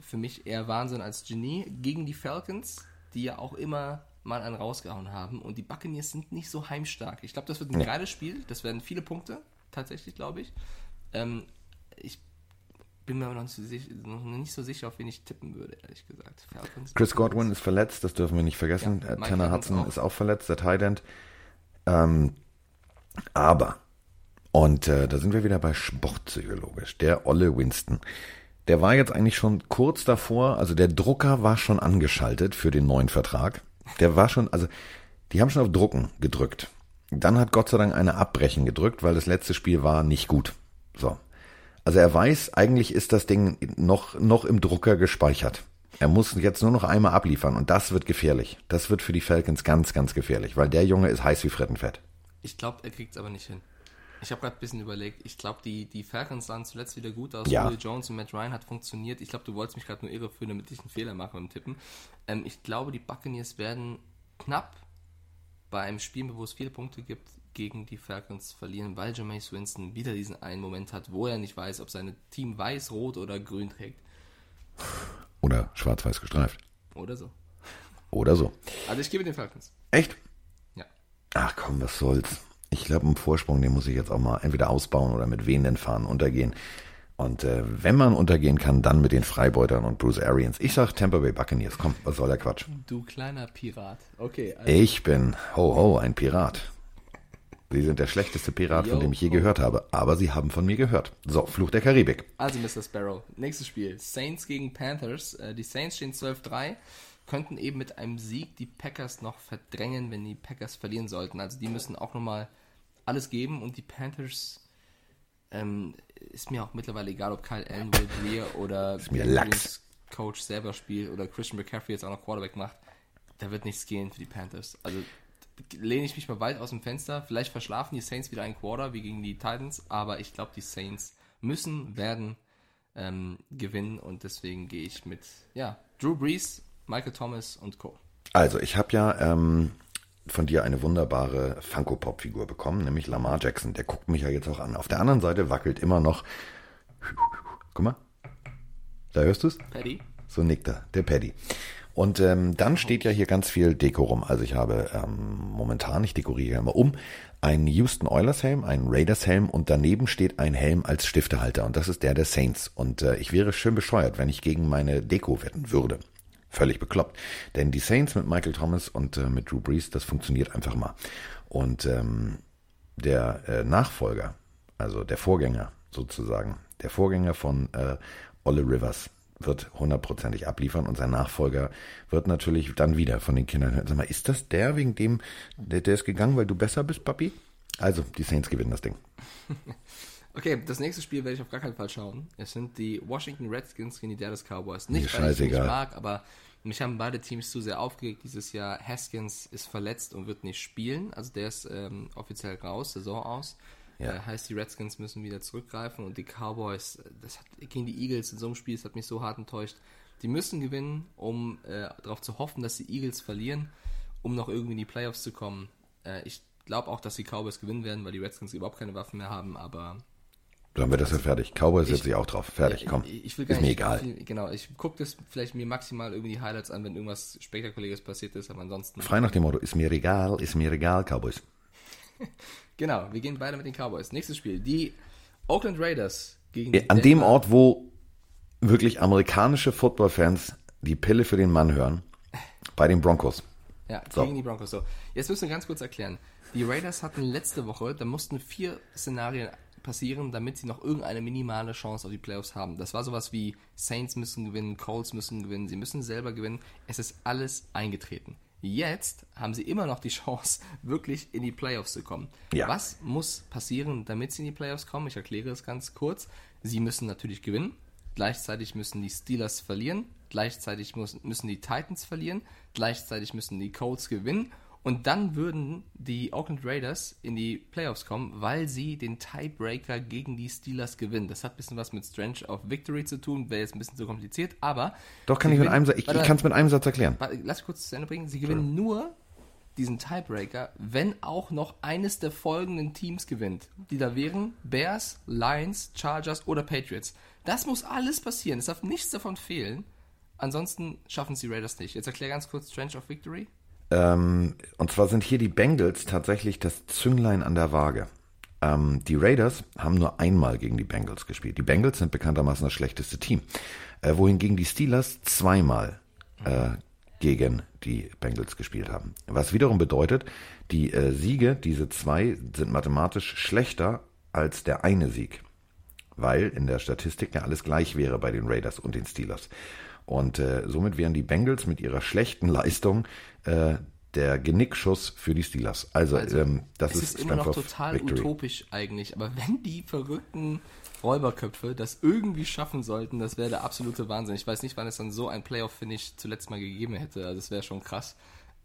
für mich eher Wahnsinn als Genie gegen die Falcons, die ja auch immer mal einen rausgehauen haben. Und die Buccaneers sind nicht so heimstark. Ich glaube, das wird ein geiles Spiel. Das werden viele Punkte, tatsächlich, glaube ich. Ähm, ich bin mir aber noch nicht, so sicher, auf wen ich tippen würde, ehrlich gesagt. Falcons, Chris Godwin ist verletzt, das dürfen wir nicht vergessen. Ja, Äh, Tanner Hudson auch. ist auch verletzt, der Tight End. Ähm, aber, und äh, da sind wir wieder bei sportpsychologisch, der Olle Winston. Der war jetzt eigentlich schon kurz davor, also der Drucker war schon angeschaltet für den neuen Vertrag. Der war schon, also die haben schon auf Drucken gedrückt. Dann hat Gott sei Dank eine Abbrechen gedrückt, weil das letzte Spiel war nicht gut. So. Also er weiß, eigentlich ist das Ding noch, noch im Drucker gespeichert. Er muss jetzt nur noch einmal abliefern und das wird gefährlich. Das wird für die Falcons ganz, ganz gefährlich, weil der Junge ist heiß wie Frittenfett. Ich glaube, er kriegt es aber nicht hin. Ich habe gerade ein bisschen überlegt. Ich glaube, die, die Falcons sahen zuletzt wieder gut aus. Ja. Julio Jones und Matt Ryan hat funktioniert. Ich glaube, du wolltest mich gerade nur irreführen, damit ich einen Fehler mache beim Tippen. Ähm, ich glaube, die Buccaneers werden knapp bei einem Spiel, wo es viele Punkte gibt, gegen die Falcons verlieren, weil Jameis Winston wieder diesen einen Moment hat, wo er nicht weiß, ob sein Team weiß, rot oder grün trägt. Oder schwarz-weiß gestreift. Oder so. Oder so. Also ich gebe den Falcons. Echt? Ach komm, was soll's. Ich glaube, einen Vorsprung, den muss ich jetzt auch mal entweder ausbauen oder mit wehenden Fahnen untergehen. Und äh, wenn man untergehen kann, dann mit den Freibeutern und Bruce Arians. Ich sag Tampa Bay Buccaneers. Komm, was soll der Quatsch? Du kleiner Pirat. Okay. Also Ich bin, ho ho, ein Pirat. Sie sind der schlechteste Pirat, von Yo, dem ich je ho. gehört habe. Aber Sie haben von mir gehört. So, Fluch der Karibik. Also, Mr. Sparrow, nächstes Spiel. Saints gegen Panthers. Äh, Die Saints stehen 12-3, könnten eben mit einem Sieg die Packers noch verdrängen, wenn die Packers verlieren sollten. Also, die müssen auch nochmal alles geben und die Panthers. Ähm, ist mir auch mittlerweile egal, ob Kyle Allen, Will Greer oder [laughs] Coach selber spielt oder Christian McCaffrey jetzt auch noch Quarterback macht. Da wird nichts gehen für die Panthers. Also lehne ich mich mal weit aus dem Fenster. Vielleicht verschlafen die Saints wieder einen Quarter wie gegen die Titans, aber ich glaube, die Saints müssen, werden ähm, gewinnen und deswegen gehe ich mit ja, Drew Brees, Michael Thomas und Co. Also, ich habe ja ähm, von dir eine wunderbare Funko-Pop-Figur bekommen, nämlich Lamar Jackson. Der guckt mich ja jetzt auch an. Auf der anderen Seite wackelt immer noch. Guck mal. Da hörst du's? Paddy? So nickt er, der Paddy. Und ähm, dann steht ja hier ganz viel Deko rum. Also ich habe ähm, momentan, ich dekoriere immer um, einen Houston Oilers Helm, einen Raiders Helm und daneben steht ein Helm als Stiftehalter und das ist der der Saints. Und äh, ich wäre schön bescheuert, wenn ich gegen meine Deko wetten würde. Völlig bekloppt. Denn die Saints mit Michael Thomas und äh, mit Drew Brees, das funktioniert einfach mal. Und ähm, der äh, Nachfolger, also der Vorgänger sozusagen, der Vorgänger von äh, Olle Rivers wird hundertprozentig abliefern und sein Nachfolger wird natürlich dann wieder von den Kindern hören. Sag mal, ist das der, wegen dem, der, der ist gegangen, weil du besser bist, Papi? Also, die Saints gewinnen das Ding. [laughs] Okay, das nächste Spiel werde ich auf gar keinen Fall schauen. Es sind die Washington Redskins gegen die Dallas Cowboys. Nicht, weil ich sie nicht mag, aber mich haben beide Teams zu sehr aufgeregt dieses Jahr. Haskins ist verletzt und wird nicht spielen. Also der ist ähm, offiziell raus, Saison aus. Ja. Äh, heißt, die Redskins müssen wieder zurückgreifen und die Cowboys, das hat gegen die Eagles in so einem Spiel, das hat mich so hart enttäuscht. Die müssen gewinnen, um äh, darauf zu hoffen, dass die Eagles verlieren, um noch irgendwie in die Playoffs zu kommen. Äh, ich glaube auch, dass die Cowboys gewinnen werden, weil die Redskins überhaupt keine Waffen mehr haben, aber Dann wird das ja fertig. Cowboys setze ich auch drauf. Fertig, ja, komm. Ist mir nicht, egal. Viel, genau, ich gucke das vielleicht mir maximal irgendwie die Highlights an, wenn irgendwas Spektakuläres passiert ist, aber ansonsten. Frei nach dem Motto, ist mir egal, ist mir egal, Cowboys. [laughs] Genau, wir gehen weiter mit den Cowboys. Nächstes Spiel. Die Oakland Raiders gegen die An dem Denver- Ort, wo wirklich amerikanische Footballfans die Pille für den Mann hören, [laughs] bei den Broncos. Ja, So. gegen die Broncos. So, jetzt müssen wir ganz kurz erklären. Die Raiders hatten letzte Woche, da mussten vier Szenarien passieren, damit sie noch irgendeine minimale Chance auf die Playoffs haben. Das war sowas wie Saints müssen gewinnen, Colts müssen gewinnen, sie müssen selber gewinnen. Es ist alles eingetreten. Jetzt haben sie immer noch die [laughs] Chance, wirklich in die Playoffs zu kommen. Ja. Was muss passieren, damit sie in die Playoffs kommen? Ich erkläre es ganz kurz. Sie müssen natürlich gewinnen. Gleichzeitig müssen die Steelers verlieren. Gleichzeitig müssen die Titans verlieren. Gleichzeitig müssen die Colts gewinnen. Und dann würden die Oakland Raiders in die Playoffs kommen, weil sie den Tiebreaker gegen die Steelers gewinnen. Das hat ein bisschen was mit Strange of Victory zu tun, wäre jetzt ein bisschen zu kompliziert, aber. Doch, kann ich mit einem Satz, ich, ich kann es mit einem Satz erklären. Warte, lass mich kurz zu Ende bringen. Sie gewinnen nur diesen Tiebreaker, wenn auch noch eines der folgenden Teams gewinnt. Die da wären Bears, Lions, Chargers oder Patriots. Das muss alles passieren. Es darf nichts davon fehlen. Ansonsten schaffen es die Raiders nicht. Jetzt erklär ganz kurz Strange of Victory. Ähm, und zwar sind hier die Bengals tatsächlich das Zünglein an der Waage. Ähm, die Raiders haben nur einmal gegen die Bengals gespielt. Die Bengals sind bekanntermaßen das schlechteste Team. Äh, wohingegen die Steelers zweimal äh, gegen die Bengals gespielt haben. Was wiederum bedeutet, die äh, Siege, diese zwei, sind mathematisch schlechter als der eine Sieg weil in der Statistik ja alles gleich wäre bei den Raiders und den Steelers. Und äh, somit wären die Bengals mit ihrer schlechten Leistung äh, der Genickschuss für die Steelers. Also, Also, ähm, das ist, ist immer noch total Victory. utopisch eigentlich, aber wenn die verrückten Räuberköpfe das irgendwie schaffen sollten, das wäre der absolute Wahnsinn. Ich weiß nicht, wann es dann so ein Playoff-Finish zuletzt mal gegeben hätte. Also das wäre schon krass.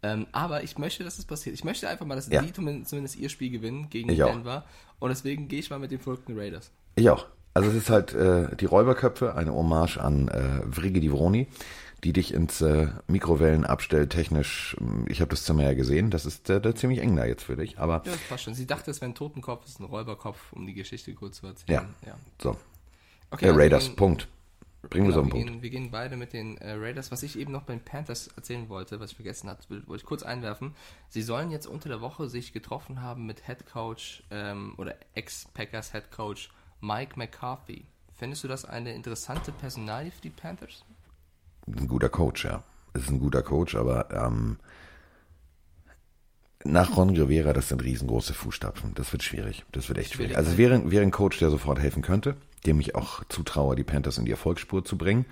Ähm, aber ich möchte, dass es passiert. Ich möchte einfach mal, dass Ja. die zumindest, ihr Spiel gewinnen gegen Ich auch. Denver. Und deswegen gehe ich mal mit den verrückten Raiders. Ich auch. Also es ist halt äh, die Räuberköpfe, eine Hommage an äh, Vrigi Divroni, die dich ins äh, Mikrowellenabstell technisch, ähm, ich habe das Zimmer ja gesehen, das ist äh, da ziemlich eng da jetzt für dich, aber Ja, das passt schon. Sie dachte, es wäre ein Totenkopf, es ist ein Räuberkopf, um die Geschichte kurz zu erzählen. ja, so. Okay, Ja, also Raiders, gegen- Punkt. Bringen wir es auf den wir, Punkt. gehen, wir gehen beide mit den äh, Raiders. Was ich eben noch bei den Panthers erzählen wollte, was ich vergessen habe, wollte ich kurz einwerfen. Sie sollen jetzt unter der Woche sich getroffen haben mit Head Coach ähm, oder Ex-Packers Head Coach Mike McCarthy. Findest du das eine interessante Personalie für die Panthers? ein guter Coach, ja. Es ist ein guter Coach, aber ähm, nach Ron Rivera, das sind riesengroße Fußstapfen. Das wird schwierig. Das wird echt schwierig. Also es wäre, wäre ein Coach, der sofort helfen könnte, dem ich auch zutraue, die Panthers in die Erfolgsspur zu bringen.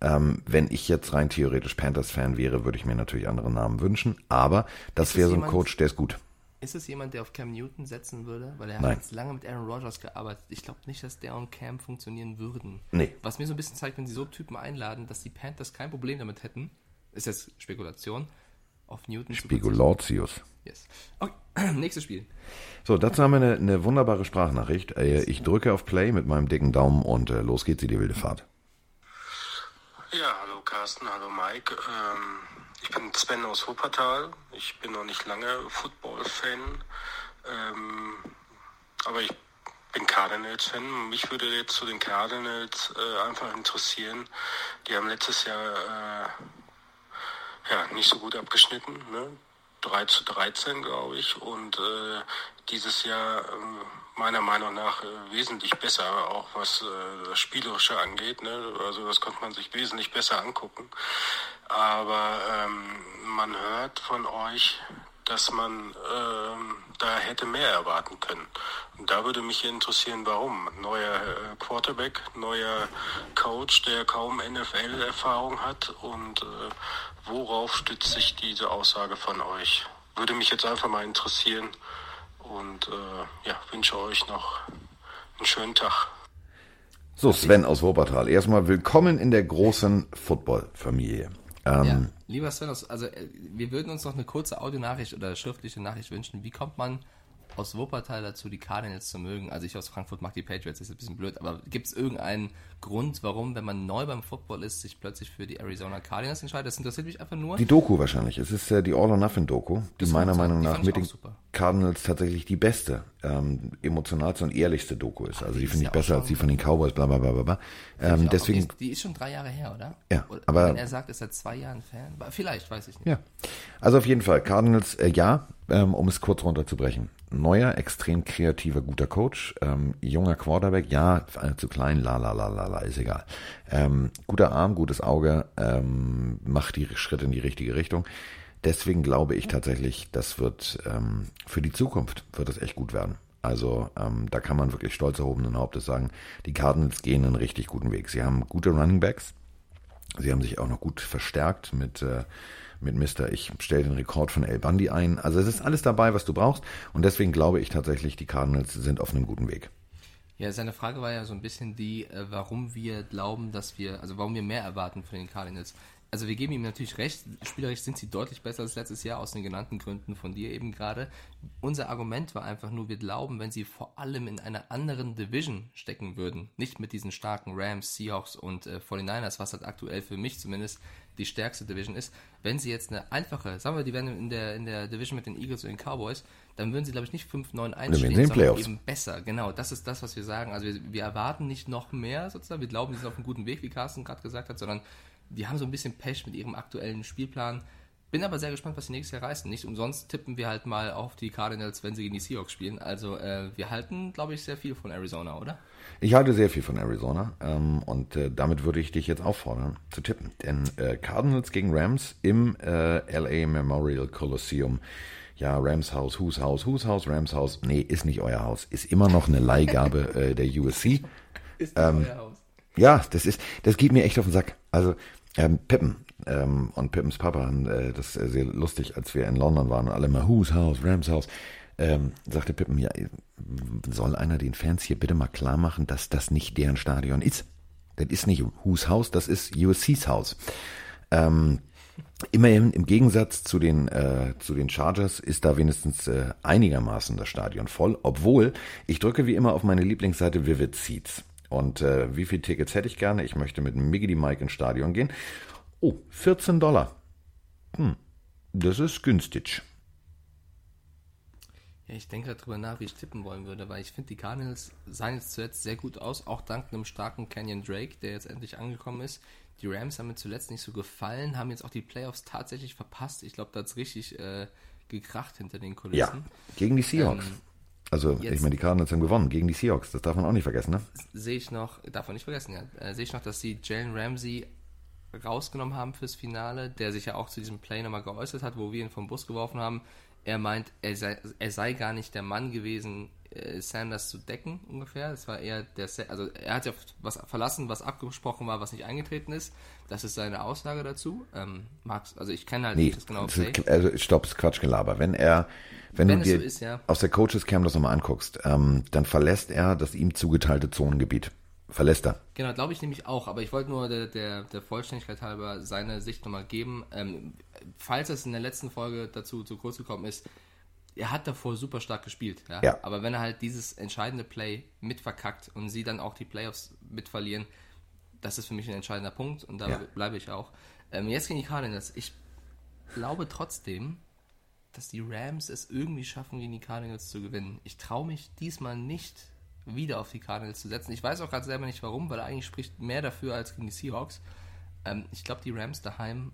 Ähm, wenn ich jetzt rein theoretisch Panthers-Fan wäre, würde ich mir natürlich andere Namen wünschen. Aber das wäre so ein Coach, der ist gut. Ist es jemand, der auf Cam Newton setzen würde? Weil er Nein. hat jetzt lange mit Aaron Rodgers gearbeitet. Ich glaube nicht, dass der und Cam funktionieren würden. Nee. Was mir so ein bisschen zeigt, wenn sie so Typen einladen, dass die Panthers kein Problem damit hätten, ist jetzt Spekulation, auf Newton zu Spigulatius. Yes. Okay, [clears throat] nächstes Spiel. So, dazu haben wir eine, eine wunderbare Sprachnachricht. Äh, Ich drücke auf Play mit meinem dicken Daumen und äh, los geht's in die wilde Fahrt. Ja, hallo Carsten, hallo Mike. Ähm, ich bin Sven aus Wuppertal. Ich bin noch nicht lange Football-Fan, ähm, aber ich bin Cardinals-Fan. Mich würde jetzt zu den Cardinals äh, einfach interessieren. Die haben letztes Jahr äh, ja, nicht so gut abgeschnitten. Ne? 3 zu 13, glaube ich. Und äh, dieses Jahr äh, meiner Meinung nach äh, wesentlich besser, auch was äh, das Spielerische angeht. Ne? Also das konnte man sich wesentlich besser angucken. Aber ähm, man hört von euch, dass man ähm, da hätte mehr erwarten können. Und da würde mich interessieren, warum. Neuer äh, Quarterback, neuer Coach, der kaum NFL-Erfahrung hat und äh, worauf stützt sich diese Aussage von euch? Würde mich jetzt einfach mal interessieren und äh, ja, wünsche euch noch einen schönen Tag. So, Sven aus Wuppertal. Erstmal willkommen in der großen Football-Familie. Ähm, Ja, lieber Sven, also äh, wir würden uns noch eine kurze Audionachricht oder schriftliche Nachricht wünschen. Wie kommt man aus Wuppertal dazu, die Cardinals zu mögen? Also ich aus Frankfurt mag die Patriots, ist ein bisschen blöd, aber gibt es irgendeinen Grund, warum, wenn man neu beim Football ist, sich plötzlich für die Arizona Cardinals entscheidet? Das interessiert mich einfach nur. Die Doku wahrscheinlich. Es ist äh, die All or Nothing Doku, die meiner. Meinung nach mit den super. Cardinals tatsächlich die beste, ähm, emotionalste und ehrlichste Doku ist. Also die ist finde ich ja besser als die von den Cowboys, bla bla bla bla, bla. Ähm, die, deswegen, ist, die ist schon drei Jahre her, oder? Ja, oder aber- wenn er sagt, ist er seit zwei Jahren Fan? Vielleicht, weiß ich nicht. ja. Also auf jeden Fall, Cardinals, äh, ja, ähm, um es kurz runterzubrechen. Neuer, extrem kreativer, guter Coach, ähm, junger Quarterback, ja, äh, zu klein, la la la la la, ist egal. Ähm, guter Arm, gutes Auge, ähm, macht die Schritte in die richtige Richtung. Deswegen glaube ich tatsächlich, das wird ähm, für die Zukunft wird es echt gut werden. Also ähm, da kann man wirklich stolz erhobenen Hauptes sagen, die Cardinals gehen einen richtig guten Weg. Sie haben gute Running Backs, Sie haben sich auch noch gut verstärkt mit, äh, mit Mr. Ich stelle den Rekord von El Bundy ein. Also es ist alles dabei, was du brauchst. Und deswegen glaube ich tatsächlich, die Cardinals sind auf einem guten Weg. Ja, seine Frage war ja so ein bisschen die, äh, warum wir glauben, dass wir, also warum wir mehr erwarten von den Cardinals. Also wir geben ihm natürlich recht, spielerisch sind sie deutlich besser als letztes Jahr aus den genannten Gründen von dir eben gerade. Unser Argument war einfach nur, wir glauben, wenn sie vor allem in einer anderen Division stecken würden, nicht mit diesen starken Rams, Seahawks und äh, 49ers, was halt aktuell für mich zumindest die stärkste Division ist, wenn sie jetzt eine einfache, sagen wir, die wären in der, in der Division mit den Eagles und den Cowboys, dann würden sie, glaube ich, nicht 5-9-1 wären sie in stehen, sondern Playoffs. eben besser. Genau, das ist das, was wir sagen. Also wir, wir erwarten nicht noch mehr sozusagen. Wir glauben, sie sind auf einem guten Weg, wie Carsten gerade gesagt hat, sondern die haben so ein bisschen Pech mit ihrem aktuellen Spielplan. Bin aber sehr gespannt, was sie nächstes Jahr reißen. Nicht umsonst tippen wir halt mal auf die Cardinals, wenn sie gegen die Seahawks spielen. Also äh, wir halten, glaube ich, sehr viel von Arizona, oder? Ich halte sehr viel von Arizona ähm, und äh, damit würde ich dich jetzt auffordern zu tippen. Denn äh, Cardinals gegen Rams im äh, LA Memorial Coliseum. Ja, Rams Haus, Whose Haus, Whose Haus, Rams Haus. Nee, ist nicht euer Haus. Ist immer noch eine Leihgabe [laughs] äh, der USC. Ist das euer Haus? Ja, das ist, das geht mir echt auf den Sack. Also ähm, Pippen ähm, und Pippens Papa haben äh, das äh, sehr lustig, als wir in London waren und alle mal Whose House, Rams House. Ähm, sagte Pippen, ja, soll einer den Fans hier bitte mal klar machen, dass das nicht deren Stadion ist. Das ist nicht Whose House, das ist USC's Haus. Ähm, immerhin im Gegensatz zu den äh, zu den Chargers ist da wenigstens äh, einigermaßen das Stadion voll, obwohl ich drücke wie immer auf meine Lieblingsseite Vivid Seats. Und äh, wie viele Tickets hätte ich gerne? Ich möchte mit Miggity Mike ins Stadion gehen. Oh, 14 Dollar. Hm, das ist günstig. Ja, ich denke darüber nach, wie ich tippen wollen würde, weil ich finde, die Cardinals sahen jetzt zuletzt sehr gut aus, auch dank einem starken Canyon Drake, der jetzt endlich angekommen ist. Die Rams haben mir zuletzt nicht so gefallen, haben jetzt auch die Playoffs tatsächlich verpasst. Ich glaube, da hat es richtig äh, gekracht hinter den Kulissen. Ja, gegen die Seahawks. Ähm, also, jetzt- ich meine, die Cardinals haben gewonnen gegen die Seahawks. Das darf man auch nicht vergessen, ne? sehe ich noch, darf man nicht vergessen, ja, äh, sehe ich noch, dass sie Jalen Ramsey rausgenommen haben fürs Finale, der sich ja auch zu diesem Play nochmal geäußert hat, wo wir ihn vom Bus geworfen haben. Er meint, er sei, er sei gar nicht der Mann gewesen, äh, Sanders zu decken, ungefähr. Es war eher der, Sa- also er hat ja was verlassen, was abgesprochen war, was nicht eingetreten ist. Das ist seine Aussage dazu. Ähm, Max, also ich kenne halt Nee, nicht das genaue das Play. ist, also stopp, ist Quatschgelaber. Wenn er, wenn, Wenn du dir so ist, ja. aus der Coaches Cam das nochmal anguckst, ähm, dann verlässt er das ihm zugeteilte Zonengebiet. Verlässt er. Genau, glaube ich nämlich auch, aber ich wollte nur der, der, der Vollständigkeit halber seine Sicht nochmal geben. Ähm, falls es in der letzten Folge dazu zu kurz gekommen ist, er hat davor super stark gespielt, ja? Ja. aber wenn er halt dieses entscheidende Play mitverkackt und sie dann auch die Playoffs mitverlieren, das ist für mich ein entscheidender Punkt und da Ja. bleibe ich auch. Ähm, jetzt gegen die Cardinals. Ich glaube trotzdem, dass die Rams es irgendwie schaffen, gegen die Cardinals zu gewinnen. Ich traue mich diesmal nicht wieder auf die Cardinals zu setzen. Ich weiß auch gerade selber nicht warum, weil eigentlich spricht mehr dafür als gegen die Seahawks. Ähm, ich glaube, die Rams daheim,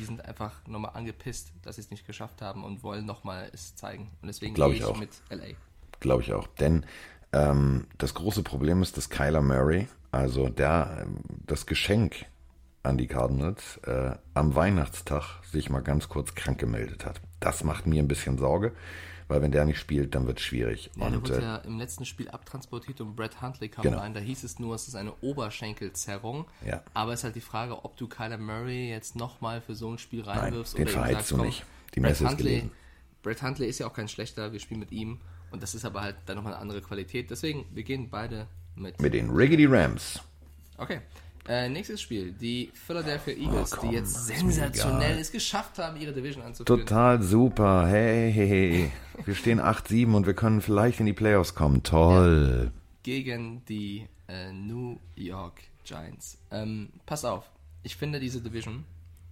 die sind einfach nochmal angepisst, dass sie es nicht geschafft haben und wollen nochmal es zeigen. Und deswegen Glaub gehe ich ich auch. mit LA. Glaube ich auch. Denn ähm, das große Problem ist, dass Kyler Murray, also der, ähm, das Geschenk an die Cardinals, äh, am Weihnachtstag sich mal ganz kurz krank gemeldet hat. Das macht mir ein bisschen Sorge, weil wenn der nicht spielt, dann wird es schwierig. Ja, der Und wurde äh, ja im letzten Spiel abtransportiert und Brett Huntley kam Genau. rein. Da hieß es nur, es ist eine Oberschenkelzerrung. Ja. Aber es ist halt die Frage, ob du Kyler Murray jetzt nochmal für so ein Spiel reinwirfst den oder verheizt du komm, nicht. Die Brett Messe ist Huntley, gelesen. Brett Huntley ist ja auch kein schlechter, wir spielen mit ihm. Und das ist aber halt dann nochmal eine andere Qualität. Deswegen, wir gehen beide mit. mit den Riggedy Rams. Okay. Äh, nächstes Spiel. Die Philadelphia Eagles, Oh, komm, die jetzt sensationell es geschafft haben, ihre Division anzuführen. Total super. Hey, hey, hey. Wir stehen [laughs] 8-7 und wir können vielleicht in die Playoffs kommen. Toll. gegen die äh, New York Giants. Ähm, pass auf, ich finde diese Division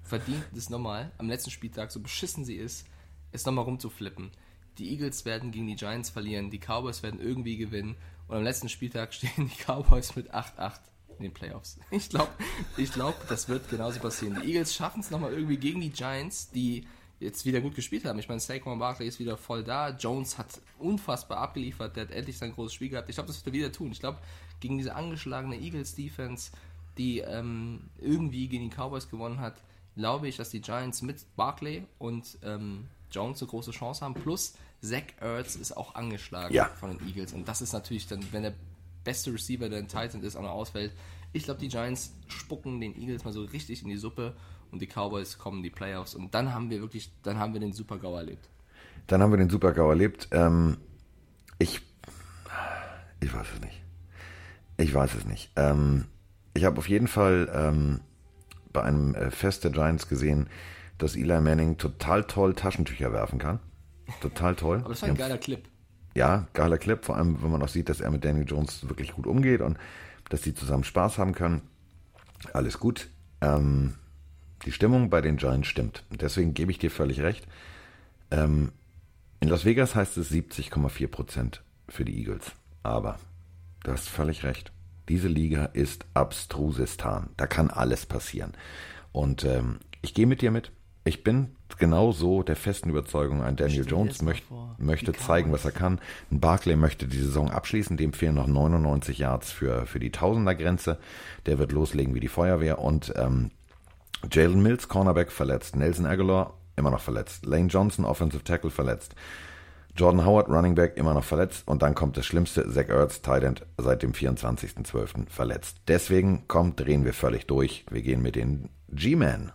verdient es nochmal, am letzten Spieltag, so beschissen sie ist, es nochmal rumzuflippen. Die Eagles werden gegen die Giants verlieren, die Cowboys werden irgendwie gewinnen und am letzten Spieltag [laughs] stehen die Cowboys mit 8-8 in den Playoffs. [laughs] Ich glaube, ich glaub, das wird genauso passieren. Die Eagles schaffen es nochmal irgendwie gegen die Giants, die jetzt wieder gut gespielt haben. Ich meine, Saquon Barkley ist wieder voll da. Jones hat unfassbar abgeliefert. Der hat endlich sein großes Spiel gehabt. Ich glaube, das wird er wieder tun. Ich glaube, gegen diese angeschlagene Eagles-Defense, die ähm, irgendwie gegen die Cowboys gewonnen hat, glaube ich, dass die Giants mit Barkley und ähm, Jones eine große Chance haben. Plus, Zach Ertz ist auch angeschlagen Ja. von den Eagles. Und das ist natürlich dann, wenn der beste Receiver, der ein Titan ist, auch noch ausfällt. Ich glaube, die Giants spucken den Eagles mal so richtig in die Suppe und die Cowboys kommen in die Playoffs. Und dann haben wir wirklich, dann haben wir den Super-GAU erlebt. Dann haben wir den Super-GAU erlebt. Ähm, ich, ich weiß es nicht. Ich weiß es nicht. Ähm, ich habe auf jeden Fall ähm, bei einem äh, Fest der Giants gesehen, dass Eli Manning total toll Taschentücher werfen kann. Total toll. Aber das war ein geiler Clip. Ja, geiler Clip, vor allem wenn man auch sieht, dass er mit Daniel Jones wirklich gut umgeht und dass sie zusammen Spaß haben können. Alles gut. Ähm, die Stimmung bei den Giants stimmt. Deswegen gebe ich dir völlig recht. Ähm, in Las Vegas heißt es 70,4 Prozent für die Eagles. Aber du hast völlig recht. Diese Liga ist Abstrusistan. Da kann alles passieren. Und ähm, ich gehe mit dir mit. Ich bin genauso der festen Überzeugung, ein Daniel dir Jones möcht, möchte zeigen, was er kann. Ein Barkley möchte die Saison abschließen. Dem fehlen noch 99 Yards für, für die Tausender-Grenze. Der wird loslegen wie die Feuerwehr. Und ähm, Jalen Mills, Cornerback, verletzt. Nelson Aguilar, immer noch verletzt. Lane Johnson, Offensive Tackle, verletzt. Jordan Howard, Running Back, immer noch verletzt. Und dann kommt das Schlimmste, Zach Ertz, Tight End, seit dem 24.12. verletzt. Deswegen, kommt, drehen wir völlig durch. Wir gehen mit den G-Men.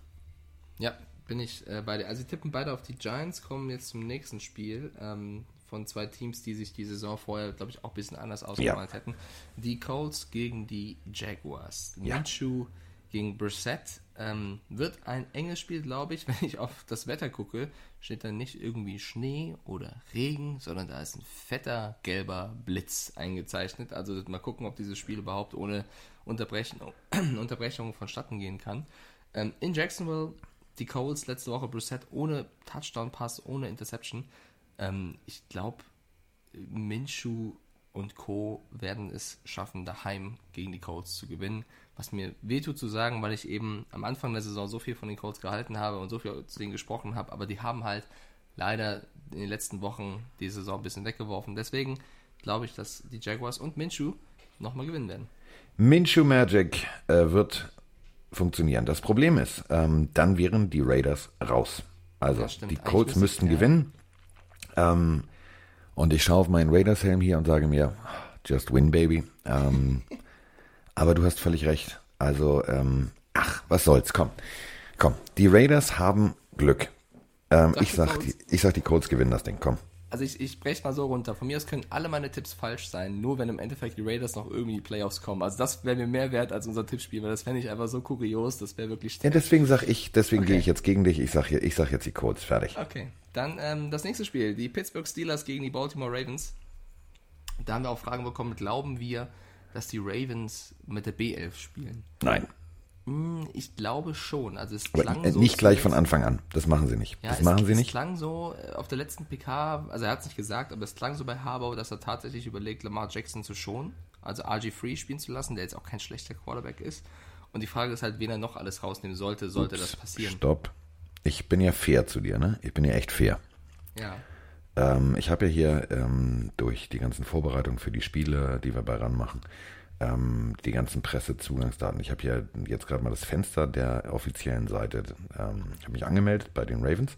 Ja, bin ich äh, bei dir. Also, wir tippen beide auf die Giants, kommen jetzt zum nächsten Spiel ähm, von zwei Teams, die sich die Saison vorher, glaube ich, auch ein bisschen anders ausgemalt hätten. Die Colts gegen die Jaguars. Ja. Minshew gegen Brissett. Ähm, wird ein enges Spiel, glaube ich. [laughs] Wenn ich auf das Wetter gucke, steht da nicht irgendwie Schnee oder Regen, sondern da ist ein fetter gelber Blitz eingezeichnet. Also mal gucken, ob dieses Spiel überhaupt ohne Unterbrechung, [clears throat] Unterbrechung vonstatten gehen kann. Ähm, in Jacksonville, die Colts letzte Woche Brissett ohne Touchdown-Pass, ohne Interception. Ähm, ich glaube, Minshew und Co. werden es schaffen, daheim gegen die Colts zu gewinnen. Was mir wehtut zu sagen, weil ich eben am Anfang der Saison so viel von den Colts gehalten habe und so viel zu denen gesprochen habe, aber die haben halt leider in den letzten Wochen die Saison ein bisschen weggeworfen. Deswegen glaube ich, dass die Jaguars und Minshew nochmal gewinnen werden. Minshew Magic äh, wird funktionieren. Das Problem ist, ähm, dann wären die Raiders raus. Also stimmt. die Colts müsste- müssten ja. gewinnen. Ähm, und ich schaue auf meinen Raiders-Helm hier und sage mir, just win, baby. Ähm, [laughs] aber du hast völlig recht. Also, ähm, ach, was soll's, komm. Komm, die Raiders haben Glück. Ähm, ich, sag, die, ich sag, die Colts gewinnen das Ding, komm. Also ich, ich breche mal so runter. Von mir aus können alle meine Tipps falsch sein, nur wenn im Endeffekt die Raiders noch irgendwie in die Playoffs kommen. Also das wäre mir mehr wert als unser Tippspiel, weil das fände ich einfach so kurios, das wäre wirklich Ja, deswegen sag ich, deswegen Okay. gehe ich jetzt gegen dich. Ich sag, hier, ich sag jetzt die Colts, fertig. Okay, dann ähm, das nächste Spiel, die Pittsburgh Steelers gegen die Baltimore Ravens. Da haben wir auch Fragen bekommen, glauben wir, dass die Ravens mit der B11 spielen? Nein. Hm, ich glaube schon. Also es Aber klang äh, so nicht gleich von Anfang an. Das machen sie nicht. Ja, das es, machen sie es nicht. klang so äh, auf der letzten PK, also er hat es nicht gesagt, aber es klang so bei Harbaugh, dass er tatsächlich überlegt, Lamar Jackson zu schonen, also RG Free spielen zu lassen, der jetzt auch kein schlechter Quarterback ist. Und die Frage ist halt, wen er noch alles rausnehmen sollte, sollte das passieren. Stopp. Ich bin ja fair zu dir, ne? Ich bin ja echt fair. Ja. Ähm, ich habe ja hier ähm, durch die ganzen Vorbereitungen für die Spiele, die wir bei RAN machen, ähm, die ganzen Pressezugangsdaten. Ich habe hier jetzt gerade mal das Fenster der offiziellen Seite. Ähm, ich habe mich angemeldet bei den Ravens.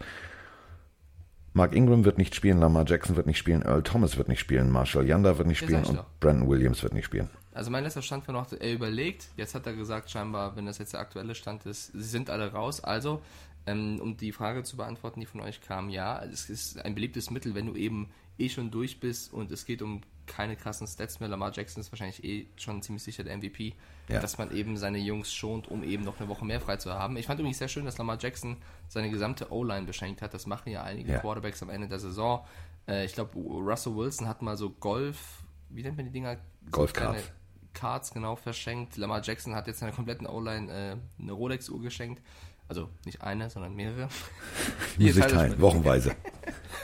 Mark Ingram wird nicht spielen, Lamar Jackson wird nicht spielen, Earl Thomas wird nicht spielen, Marshall Yanda wird nicht spielen und doch. Brandon Williams wird nicht spielen. Also mein letzter Stand war noch, er überlegt, jetzt hat er gesagt, scheinbar, wenn das jetzt der aktuelle Stand ist, sie sind alle raus. Also, ähm, um die Frage zu beantworten, die von euch kam, ja, es ist ein beliebtes Mittel, wenn du eben eh schon durch bist und es geht um keine krassen Stats mehr. Lamar Jackson ist wahrscheinlich eh schon ziemlich sicher der MVP, Ja. dass man eben seine Jungs schont, um eben noch eine Woche mehr frei zu haben. Ich fand übrigens sehr schön, dass Lamar Jackson seine gesamte O-Line beschenkt hat. Das machen ja einige Ja. Quarterbacks am Ende der Saison. Äh, ich glaube, Russell Wilson hat mal so Golf, wie nennt man die Dinger? So Golfkarts. kleine Cards genau verschenkt. Lamar Jackson hat jetzt seiner kompletten O-Line äh, eine Rolex-Uhr geschenkt. Also nicht eine, sondern mehrere. [laughs] Teile teilen, wochenweise.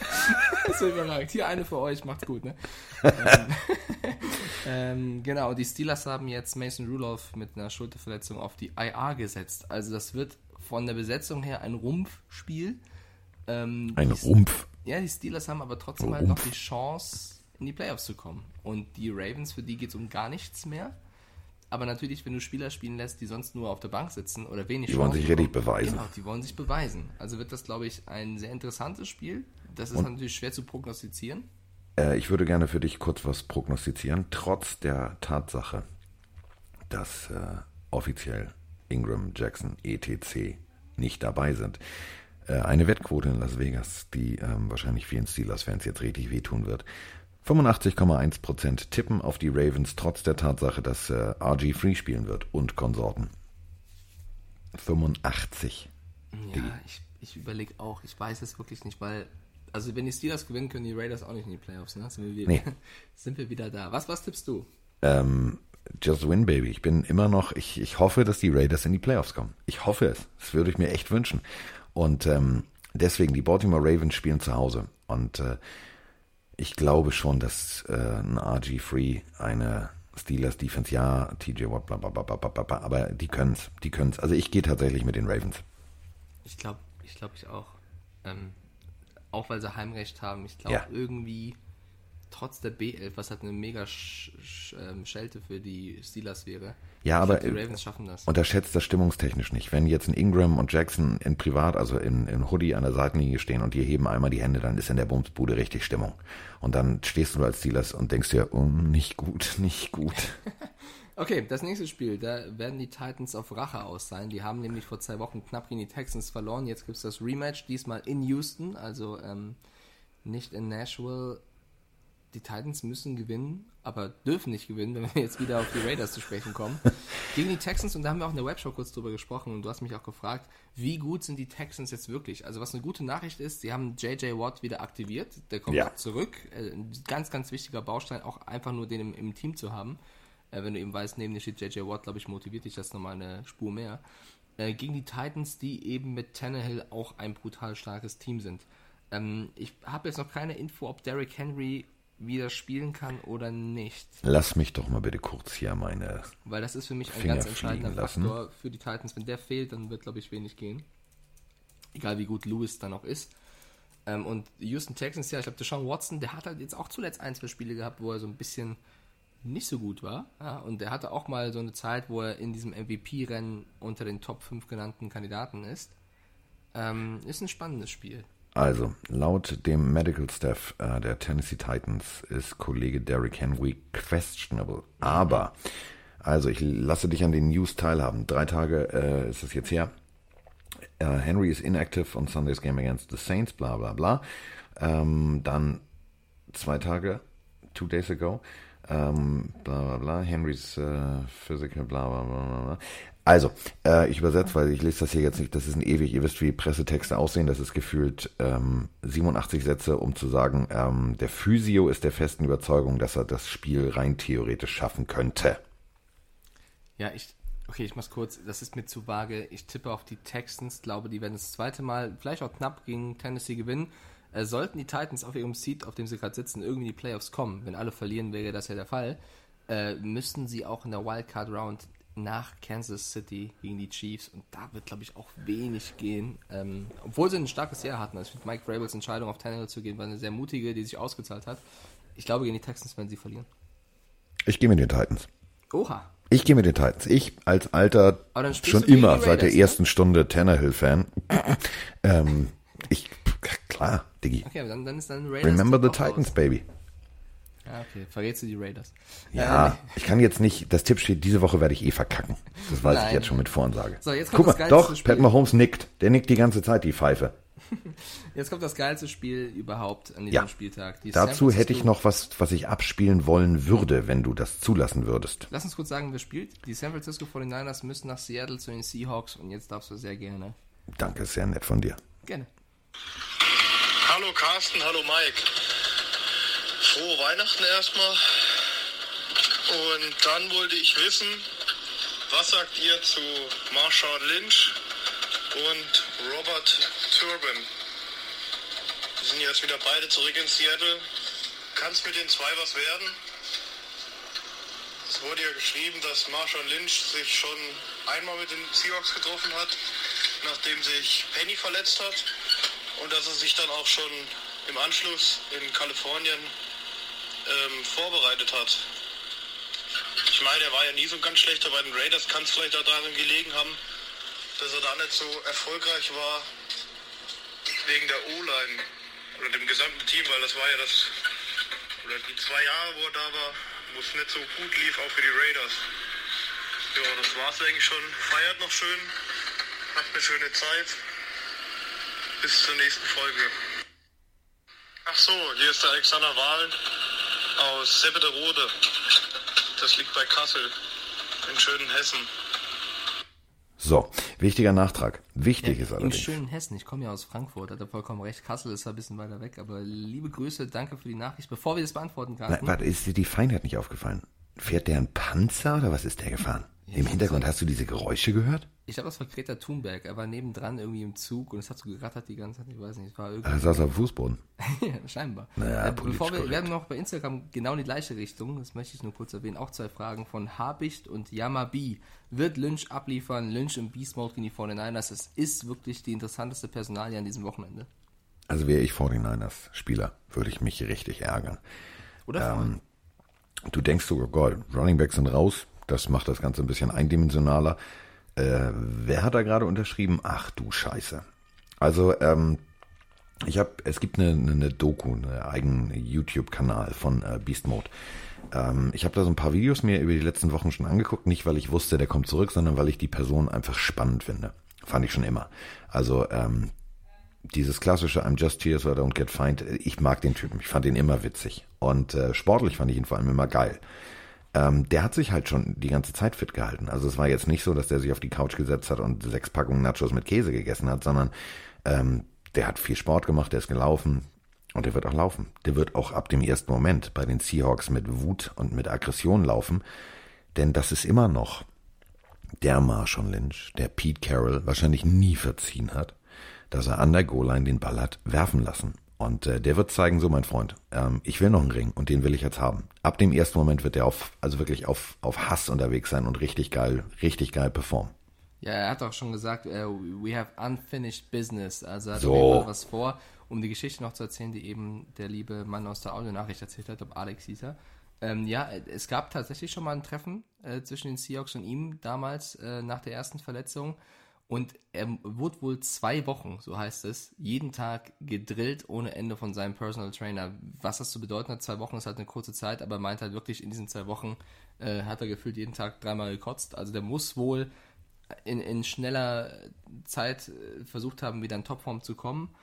[laughs] Ist überragend. Hier eine für euch, macht's gut, ne? [laughs] ähm, ähm, genau, die Steelers haben jetzt Mason Rudolph mit einer Schulterverletzung auf die IR gesetzt. Also das wird von der Besetzung her ein Rumpfspiel. Ähm, Ein die- Rumpf. Ja, die Steelers haben aber trotzdem Oh, halt noch Rumpf. die Chance, in die Playoffs zu kommen. Und die Ravens, für die geht es um gar nichts mehr. Aber natürlich, wenn du Spieler spielen lässt, die sonst nur auf der Bank sitzen oder wenig Die wollen sich richtig beweisen. Genau, die wollen sich beweisen. Also wird das, glaube ich, ein sehr interessantes Spiel. Das ist natürlich schwer zu prognostizieren. Äh, ich würde gerne für dich kurz was prognostizieren, trotz der Tatsache, dass äh, offiziell Ingram, Jackson, etc. nicht dabei sind. Äh, eine Wettquote in Las Vegas, die ähm, wahrscheinlich vielen Steelers-Fans jetzt richtig wehtun wird. 85,1% tippen auf die Ravens, trotz der Tatsache, dass äh, RG Free spielen wird und Konsorten. 85. Ja, ich, ich überlege auch. Ich weiß es wirklich nicht, weil, also wenn die Steelers gewinnen, können die Raiders auch nicht in die Playoffs. Ne? Sind, wir wieder, Nee. [laughs] sind wir wieder da. Was, was tippst du? Ähm, just win, baby. Ich bin immer noch, ich, ich hoffe, dass die Raiders in die Playoffs kommen. Ich hoffe es. Das würde ich mir echt wünschen. Und ähm, deswegen, die Baltimore Ravens spielen zu Hause. Und äh, ich glaube schon, dass äh, ein RG Free, eine Steelers Defense, ja, TJ Watt, bla, bla, bla, bla, bla, bla, aber die können's, die können's. Also ich gehe tatsächlich mit den Ravens. Ich glaube, ich glaube ich auch. Ähm, auch weil sie Heimrecht haben. Ich glaube Ja. irgendwie, trotz der B11, was halt eine mega Sch Sch ähm, Schelte für die Steelers wäre. Ja, ich aber glaub, die äh, Ravens schaffen das. unterschätzt das stimmungstechnisch nicht. Wenn jetzt ein Ingram und Jackson in Privat, also in, in Hoodie an der Seitenlinie stehen und die heben einmal die Hände, dann ist in der Bumsbude richtig Stimmung. Und dann stehst du als Steelers und denkst dir, oh, nicht gut, [laughs] nicht gut. [laughs] Okay, das nächste Spiel, da werden die Titans auf Rache aus sein. Die haben nämlich vor zwei Wochen knapp gegen die Texans verloren. Jetzt gibt es das Rematch, diesmal in Houston, also ähm, nicht in Nashville. Die Titans müssen gewinnen, aber dürfen nicht gewinnen, wenn wir jetzt wieder auf die Raiders zu sprechen kommen. [laughs] Gegen die Texans, und da haben wir auch in der Webshow kurz drüber gesprochen, und du hast mich auch gefragt, wie gut sind die Texans jetzt wirklich? Also was eine gute Nachricht ist, sie haben JJ Watt wieder aktiviert, der kommt Ja. zurück. Äh, Ein ganz, ganz wichtiger Baustein, auch einfach nur den im, im Team zu haben. Äh, wenn du eben weißt, neben dir steht JJ Watt, glaube ich, motiviert dich das nochmal eine Spur mehr. Äh, gegen die Titans, die eben mit Tannehill auch ein brutal starkes Team sind. Ähm, ich habe jetzt noch keine Info, ob Derrick Henry wieder spielen kann oder nicht. Lass mich doch mal bitte kurz hier meine. Weil das ist für mich ein Finger ganz entscheidender lassen. Faktor für die Titans. Wenn der fehlt, dann wird, glaube ich, wenig gehen. Egal wie gut Lewis dann auch ist. Ähm, und Houston Texans, ja, ich glaube, Deshaun Watson, der hat halt jetzt auch zuletzt ein, zwei Spiele gehabt, wo er so ein bisschen nicht so gut war. Ja, und der hatte auch mal so eine Zeit, wo er in diesem MVP-Rennen unter den Top 5 genannten Kandidaten ist. Ähm, ist ein spannendes Spiel. Also, laut dem Medical Staff äh, der Tennessee Titans ist Kollege Derrick Henry questionable. Aber, also ich lasse dich an den News teilhaben. Drei Tage äh, ist es jetzt her. Äh, Henry is inactive on Sunday's game against the Saints, bla bla bla. Ähm, dann zwei Tage, two days ago, ähm, bla bla bla, Henrys äh, physical, bla bla bla bla. Also, äh, ich übersetze, weil ich lese das hier jetzt nicht, das ist ein ewig, ihr wisst, wie Pressetexte aussehen, das ist gefühlt ähm, 87 Sätze, um zu sagen, ähm, der Physio ist der festen Überzeugung, dass er das Spiel rein theoretisch schaffen könnte. Ja, ich. Okay, ich mach's kurz. Das ist mir zu vage. Ich tippe auf die Texans. Glaube, die werden das zweite Mal, vielleicht auch knapp gegen Tennessee gewinnen. Äh, sollten die Titans auf ihrem Seat, auf dem sie gerade sitzen, irgendwie in die Playoffs kommen, wenn alle verlieren, wäre das ja der Fall, äh, müssten sie auch in der Wildcard Round nach Kansas City gegen die Chiefs. Und da wird, glaube ich, auch wenig gehen. Ähm, obwohl sie ein starkes Jahr hatten. Also ich finde Mike Vrabels Entscheidung auf Tannehill zu gehen, war eine sehr mutige, die sich ausgezahlt hat. Ich glaube, gegen die Texans werden sie verlieren. Ich gehe mit den Titans. Oha. Ich gehe mit den Titans. Ich als alter, schon immer die seit der Raiders, ne? ersten Stunde Tannehill-Fan. ähm, ich, klar, Diggi. Okay, dann, dann ist dann Raiders. Remember the Titans, raus. baby. Ja, okay. Verrätst du die Raiders. Ja, ich kann jetzt nicht, das Tipp steht, diese Woche werde ich eh verkacken. Das weiß ich Nein. jetzt schon mit Voransage. So, jetzt kommt Guck das mal, doch, Spiel. Pat Mahomes nickt. Der nickt die ganze Zeit, die Pfeife. [laughs] Jetzt kommt das geilste Spiel überhaupt an diesem Ja. Spieltag. Die Dazu hätte ich noch was, was ich abspielen wollen würde, wenn du das zulassen würdest. Lass uns kurz sagen, wer spielt. Die San Francisco 49ers müssen nach Seattle zu den Seahawks und jetzt darfst du sehr gerne. Danke, sehr nett von dir. Gerne. Hallo Carsten, hallo Mike. Frohe Weihnachten erstmal. Und dann wollte ich wissen, was sagt ihr zu Marshawn Lynch und Robert Turbin? Die sind jetzt wieder beide zurück in Seattle. Kann es mit den zwei was werden? Es wurde ja geschrieben, dass Marshawn Lynch sich schon einmal mit den Seahawks getroffen hat, nachdem sich Penny verletzt hat. Und dass er sich dann auch schon im Anschluss in Kalifornien ähm, vorbereitet hat. Ich meine, er war ja nie so ganz schlechter bei den Raiders. Kann es vielleicht auch daran gelegen haben, dass er da nicht so erfolgreich war wegen der O-Line oder dem gesamten Team, weil das war ja das, oder die zwei Jahre, wo er da war, wo es nicht so gut lief, auch für die Raiders. Ja, das war's eigentlich schon. Feiert noch schön, habt eine schöne Zeit. Bis zur nächsten Folge. Ach so, hier ist der Alexander Wahl aus Seppederode. Das liegt bei Kassel in schönen Hessen. So, wichtiger Nachtrag. Wichtig ist Im allerdings. schönen Hessen, ich komme ja aus Frankfurt, hat er vollkommen recht. Kassel ist ja ein bisschen weiter weg, aber liebe Grüße, danke für die Nachricht. Bevor wir das beantworten, Carsten. warte, ist dir die Feinheit nicht aufgefallen? Fährt der ein Panzer oder was ist der gefahren? Im Hintergrund hast du diese Geräusche gehört? Ich glaube, das war Greta Thunberg. Er war nebendran irgendwie im Zug und es hat so gerattert die ganze Zeit. Ich weiß nicht, es war irgendwie. Er saß auf dem Fußboden. [laughs] Ja, scheinbar. Naja, äh, bevor wir, wir haben noch bei Instagram genau in die gleiche Richtung, das möchte ich nur kurz erwähnen, auch zwei Fragen von Habicht und Yamabi. Wird Lynch abliefern? Lynch im Beast Mode gegen die 49ers. Es ist wirklich die interessanteste Personalie an diesem Wochenende. Also wäre ich 49ers-Spieler, würde ich mich richtig ärgern. Oder? freuen? Du denkst sogar, Gott, Running Backs sind raus, das macht das Ganze ein bisschen eindimensionaler. Äh, wer hat da gerade unterschrieben? Ach du Scheiße. Also, ähm, ich habe, es gibt eine, eine Doku, einen eigenen YouTube-Kanal von äh, Beast Mode. Ähm, ich habe da so ein paar Videos mir über die letzten Wochen schon angeguckt, nicht weil ich wusste, der kommt zurück, sondern weil ich die Person einfach spannend finde. Fand ich schon immer. Also, ähm, dieses klassische I'm just here so I don't get fined, ich mag den Typen, ich fand ihn immer witzig. Und äh, sportlich fand ich ihn vor allem immer geil. Ähm, der hat sich halt schon die ganze Zeit fit gehalten. Also es war jetzt nicht so, dass der sich auf die Couch gesetzt hat und sechs Packungen Nachos mit Käse gegessen hat, sondern ähm, der hat viel Sport gemacht, der ist gelaufen und der wird auch laufen. Der wird auch ab dem ersten Moment bei den Seahawks mit Wut und mit Aggression laufen, denn das ist immer noch der Marshawn Lynch, der Pete Carroll wahrscheinlich nie verziehen hat, dass er an der Goal-Line den Ball hat werfen lassen. Und äh, der wird zeigen, so mein Freund, ähm, ich will noch einen Ring und den will ich jetzt haben. Ab dem ersten Moment wird der auf, also wirklich auf, auf Hass unterwegs sein und richtig geil, richtig geil performen. Ja, er hat auch schon gesagt, uh, we have unfinished business. Also er hat So. was vor, um die Geschichte noch zu erzählen, die eben der liebe Mann aus der Audionachricht erzählt hat, ob Alex hieß er. Ähm, ja, es gab tatsächlich schon mal ein Treffen äh, zwischen den Seahawks und ihm damals äh, nach der ersten Verletzung. Und er wurde wohl zwei Wochen, so heißt es, jeden Tag gedrillt ohne Ende von seinem Personal Trainer. Was das zu bedeuten hat, zwei Wochen ist halt eine kurze Zeit, aber er meint halt wirklich, in diesen zwei Wochen äh, hat er gefühlt jeden Tag dreimal gekotzt. Also der muss wohl in, in schneller Zeit äh, versucht haben, wieder in Topform zu kommen.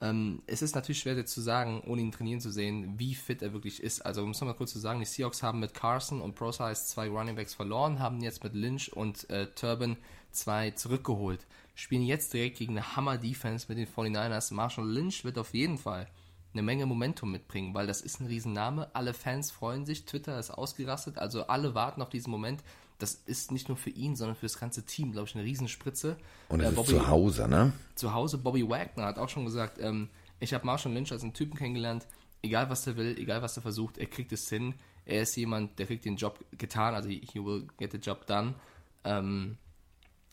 Ähm, es ist natürlich schwer jetzt zu sagen, ohne ihn trainieren zu sehen, wie fit er wirklich ist. Also um es nochmal kurz zu sagen, die Seahawks haben mit Carson und ProSize zwei Runningbacks verloren, haben jetzt mit Lynch und äh, Turbin 2 zurückgeholt. Spielen jetzt direkt gegen eine Hammer-Defense mit den 49ers. Marshall Lynch wird auf jeden Fall eine Menge Momentum mitbringen, weil das ist ein Riesenname. Alle Fans freuen sich, Twitter ist ausgerastet, also alle warten auf diesen Moment. Das ist nicht nur für ihn, sondern für das ganze Team, glaube ich, eine Riesenspritze. Und es äh, ist zu Hause, ne? Zu Hause. Bobby Wagner hat auch schon gesagt, ähm, ich habe Marshall Lynch als einen Typen kennengelernt, egal was er will, egal was er versucht, er kriegt es hin. Er ist jemand, der kriegt den Job getan, also he will get the job done. Ähm,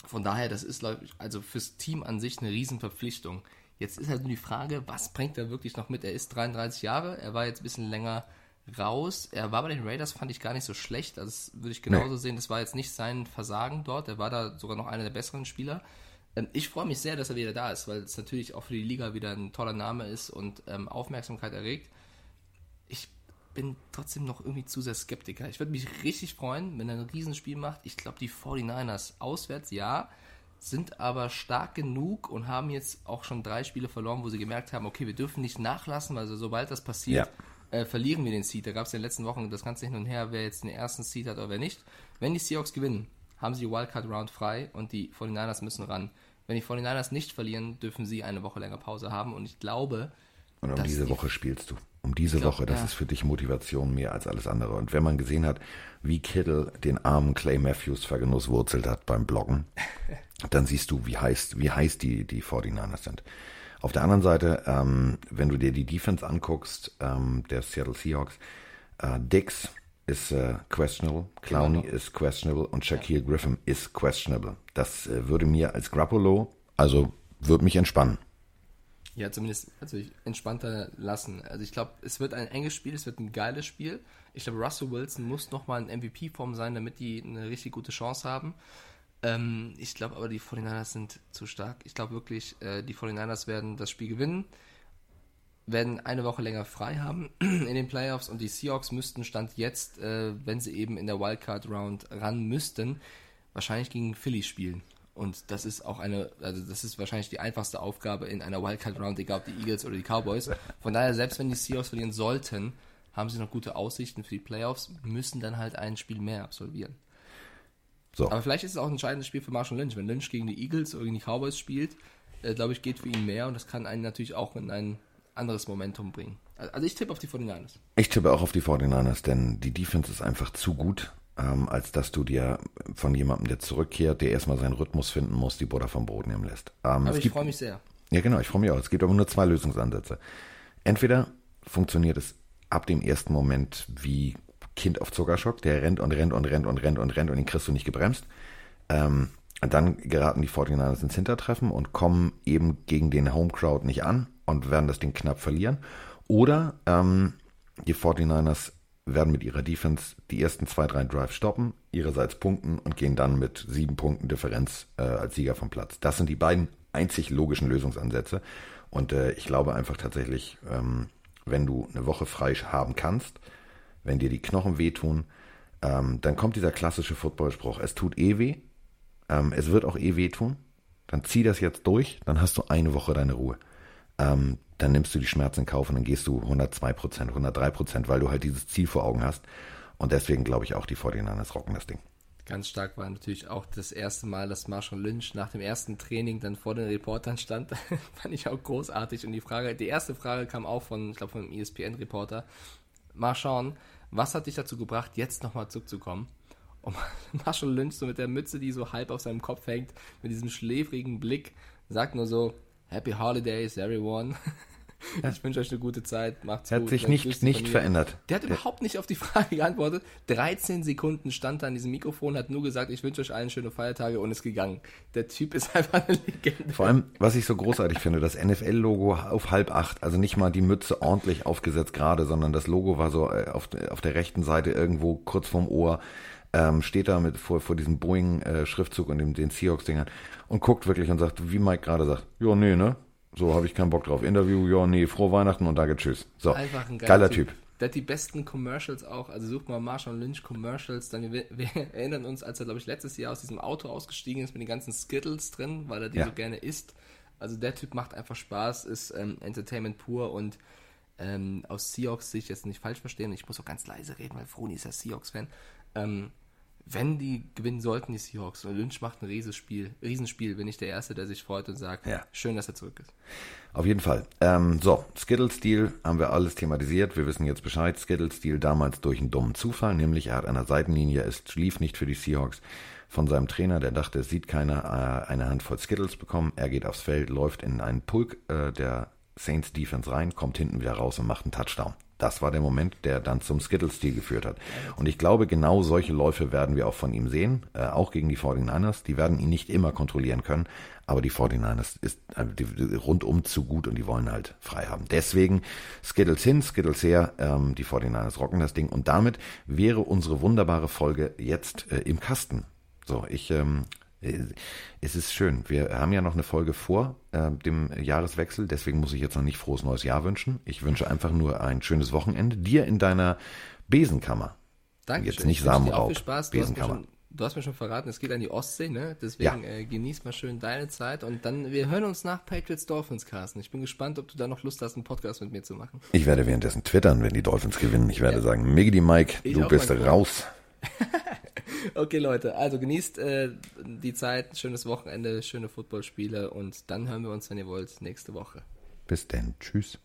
von daher, das ist, glaub ich, also fürs Team an sich eine Riesenverpflichtung. Jetzt ist halt nur die Frage, was bringt er wirklich noch mit? Er ist 33 Jahre, er war jetzt ein bisschen länger raus. Er war bei den Raiders, fand ich gar nicht so schlecht. Also das würde ich genauso sehen. Das war jetzt nicht sein Versagen dort. Er war da sogar noch einer der besseren Spieler. Ähm, ich freue mich sehr, dass er wieder da ist, weil es natürlich auch für die Liga wieder ein toller Name ist und ähm, Aufmerksamkeit erregt. Ich bin trotzdem noch irgendwie zu sehr Skeptiker. Ich würde mich richtig freuen, wenn er ein Riesenspiel macht. Ich glaube, die 49ers auswärts, ja, sind aber stark genug und haben jetzt auch schon drei Spiele verloren, wo sie gemerkt haben, okay, wir dürfen nicht nachlassen, also sobald das passiert, äh, verlieren wir den Seed. Da gab es in den letzten Wochen das ganze hin und her, wer jetzt den ersten Seed hat oder wer nicht. Wenn die Seahawks gewinnen, haben sie die Wildcard-Round frei und die 49ers müssen ran. Wenn die 49ers nicht verlieren, dürfen sie eine Woche länger Pause haben und ich glaube, Und um diese die- Woche spielst du. Um diese glaub, Woche, das ja. ist für dich Motivation mehr als alles andere. Und wenn man gesehen hat, wie Kittle den armen Clay Matthews vergenusswurzelt hat beim Bloggen, [laughs] dann siehst du, wie heiß, wie heiß die, die 49ers sind. Auf der anderen Seite, ähm, wenn du dir die Defense anguckst, ähm, der Seattle Seahawks, äh, Dix ist äh, questionable, Clowney ist questionable und Shaquille Griffin ist questionable. Das äh, würde mir als Grappolo, also würde mich entspannen. Ja, zumindest also ich entspannter lassen. Also ich glaube, es wird ein enges Spiel, es wird ein geiles Spiel. Ich glaube, Russell Wilson muss nochmal in MVP-Form sein, damit die eine richtig gute Chance haben. Ähm, ich glaube aber, die 49ers sind zu stark. Ich glaube wirklich, äh, die 49ers werden das Spiel gewinnen, werden eine Woche länger frei haben [clears throat] in den Playoffs und die Seahawks müssten Stand jetzt, äh, wenn sie eben in der Wildcard-Round ran müssten, wahrscheinlich gegen Philly spielen. Und das ist auch eine, also das ist wahrscheinlich die einfachste Aufgabe in einer Wildcard-Round, egal ob die Eagles oder die Cowboys. Von daher, selbst wenn die Seahawks verlieren sollten, haben sie noch gute Aussichten für die Playoffs, müssen dann halt ein Spiel mehr absolvieren. So. Aber vielleicht ist es auch ein entscheidendes Spiel für Marshall Lynch. Wenn Lynch gegen die Eagles oder gegen die Cowboys spielt, äh, glaube ich, geht für ihn mehr und das kann einen natürlich auch in ein anderes Momentum bringen. Also ich tippe auf die 49ers. Ich tippe auch auf die 49ers, denn die Defense ist einfach zu gut, ähm, als dass du dir von jemandem, der zurückkehrt, der erstmal seinen Rhythmus finden muss, die Butter vom Boden nehmen lässt. Ähm, Aber ich freue mich sehr. ja, genau, ich freue mich auch. Es gibt aber nur zwei Lösungsansätze. Entweder funktioniert es ab dem ersten Moment wie Kind auf Zuckerschock, der rennt und rennt und rennt und rennt und rennt und den kriegst du nicht gebremst. Ähm, dann geraten die 49ers ins Hintertreffen und kommen eben gegen den Home Crowd nicht an und werden das Ding knapp verlieren. Oder ähm, die 49ers werden mit ihrer Defense die ersten zwei, drei Drives stoppen, ihrerseits punkten und gehen dann mit sieben Punkten Differenz äh, als Sieger vom Platz. Das sind die beiden einzig logischen Lösungsansätze. Und äh, ich glaube einfach tatsächlich, ähm, wenn du eine Woche frei haben kannst, wenn dir die Knochen wehtun, ähm, dann kommt dieser klassische Footballspruch, es tut eh weh, ähm, es wird auch eh wehtun, dann zieh das jetzt durch, dann hast du eine Woche deine Ruhe. Ähm, dann nimmst du die Schmerzen in Kauf und dann gehst du 102 Prozent, 103 Prozent, weil du halt dieses Ziel vor Augen hast. Und deswegen glaube ich auch, die 49ers rocken das Ding. Ganz stark war natürlich auch das erste Mal, dass Marshall Lynch nach dem ersten Training dann vor den Reportern stand. [laughs] Fand ich auch großartig. Und die Frage, die erste Frage kam auch von, ich glaube, von einem ESPN-Reporter. Marshall, was hat dich dazu gebracht, jetzt nochmal zurückzukommen? Und [laughs] Marshall Lynch so mit der Mütze, die so halb auf seinem Kopf hängt, mit diesem schläfrigen Blick, sagt nur so, Happy Holidays, everyone. [laughs] Ich wünsche euch eine gute Zeit. Macht's Er gut. hat sich nicht, nicht verändert. Der hat überhaupt nicht auf die [laughs] Frage geantwortet. 13 Sekunden stand da an diesem Mikrofon, hat nur gesagt, ich wünsche euch allen schöne Feiertage und ist gegangen. Der Typ ist [laughs] einfach eine Legende. Vor allem, was ich so großartig finde, das NFL-Logo auf halb acht, also nicht mal die Mütze ordentlich aufgesetzt gerade, sondern das Logo war so äh, auf, auf der rechten Seite irgendwo kurz vorm Ohr, ähm, steht da mit vor, vor diesem Boeing-Schriftzug und dem, den Seahawks-Dingern und guckt wirklich und sagt, wie Mike gerade sagt, ja, nee, ne? So habe ich keinen Bock drauf. Interview, ja, nee, frohe Weihnachten und danke, tschüss. So, Einfach ein geiler, geiler typ. Der hat die besten Commercials auch. Also sucht mal Marshall Lynch Commercials. Dann wir, wir [laughs] erinnern uns, als er, glaube ich, letztes Jahr aus diesem Auto ausgestiegen ist mit den ganzen Skittles drin, weil er die Ja. so gerne isst. Also der Typ macht einfach Spaß, ist ähm, Entertainment pur und ähm, aus Seahawks Sicht jetzt nicht falsch verstehen. Ich muss auch ganz leise reden, weil Froni ist ja Seahawks-Fan. Ähm, wenn die gewinnen sollten, die Seahawks, und Lynch macht ein Riesenspiel, Riesenspiel, bin ich der Erste, der sich freut und sagt, Ja. schön, dass er zurück ist. Auf jeden Fall. Ähm, so, Skittle-Stil haben wir alles thematisiert. Wir wissen jetzt Bescheid. Skittle-Stil damals durch einen dummen Zufall, nämlich er hat an der Seitenlinie, es lief nicht für die Seahawks von seinem Trainer, der dachte, es sieht keiner, äh, eine Handvoll Skittles bekommen. Er geht aufs Feld, läuft in einen Pulk äh, der Saints Defense rein, kommt hinten wieder raus und macht einen Touchdown. Das war der Moment, der dann zum Skittle-Stil geführt hat. Und ich glaube, genau solche Läufe werden wir auch von ihm sehen, äh, auch gegen die 49ers. Die werden ihn nicht immer kontrollieren können, aber die 49ers ist äh, die, die, rundum zu gut und die wollen halt frei haben. Deswegen Skittles hin, Skittles her, ähm, die 49ers rocken das Ding und damit wäre unsere wunderbare Folge jetzt äh, im Kasten. So, ich, ähm, äh, es ist schön. Wir haben ja noch eine Folge vor äh, dem Jahreswechsel, deswegen muss ich jetzt noch nicht frohes neues Jahr wünschen. Ich wünsche einfach nur ein schönes Wochenende. Dir in deiner Besenkammer. Danke. Jetzt nicht Samenraub, viel Spaß. Du hast, mir Besenkammer. schon, du hast mir schon verraten, es geht an die Ostsee, ne? Deswegen Ja. äh, genieß mal schön deine Zeit und dann, wir hören uns nach Patriots Dolphins, Carsten. Ich bin gespannt, ob du da noch Lust hast, einen Podcast mit mir zu machen. Ich werde währenddessen twittern, wenn die Dolphins gewinnen. Ich werde sagen, Miggity Mike, Ich du bist raus. [laughs] Okay, Leute, also genießt äh, die Zeit, schönes Wochenende, schöne Footballspiele und dann hören wir uns, wenn ihr wollt, nächste Woche. Bis denn. Tschüss.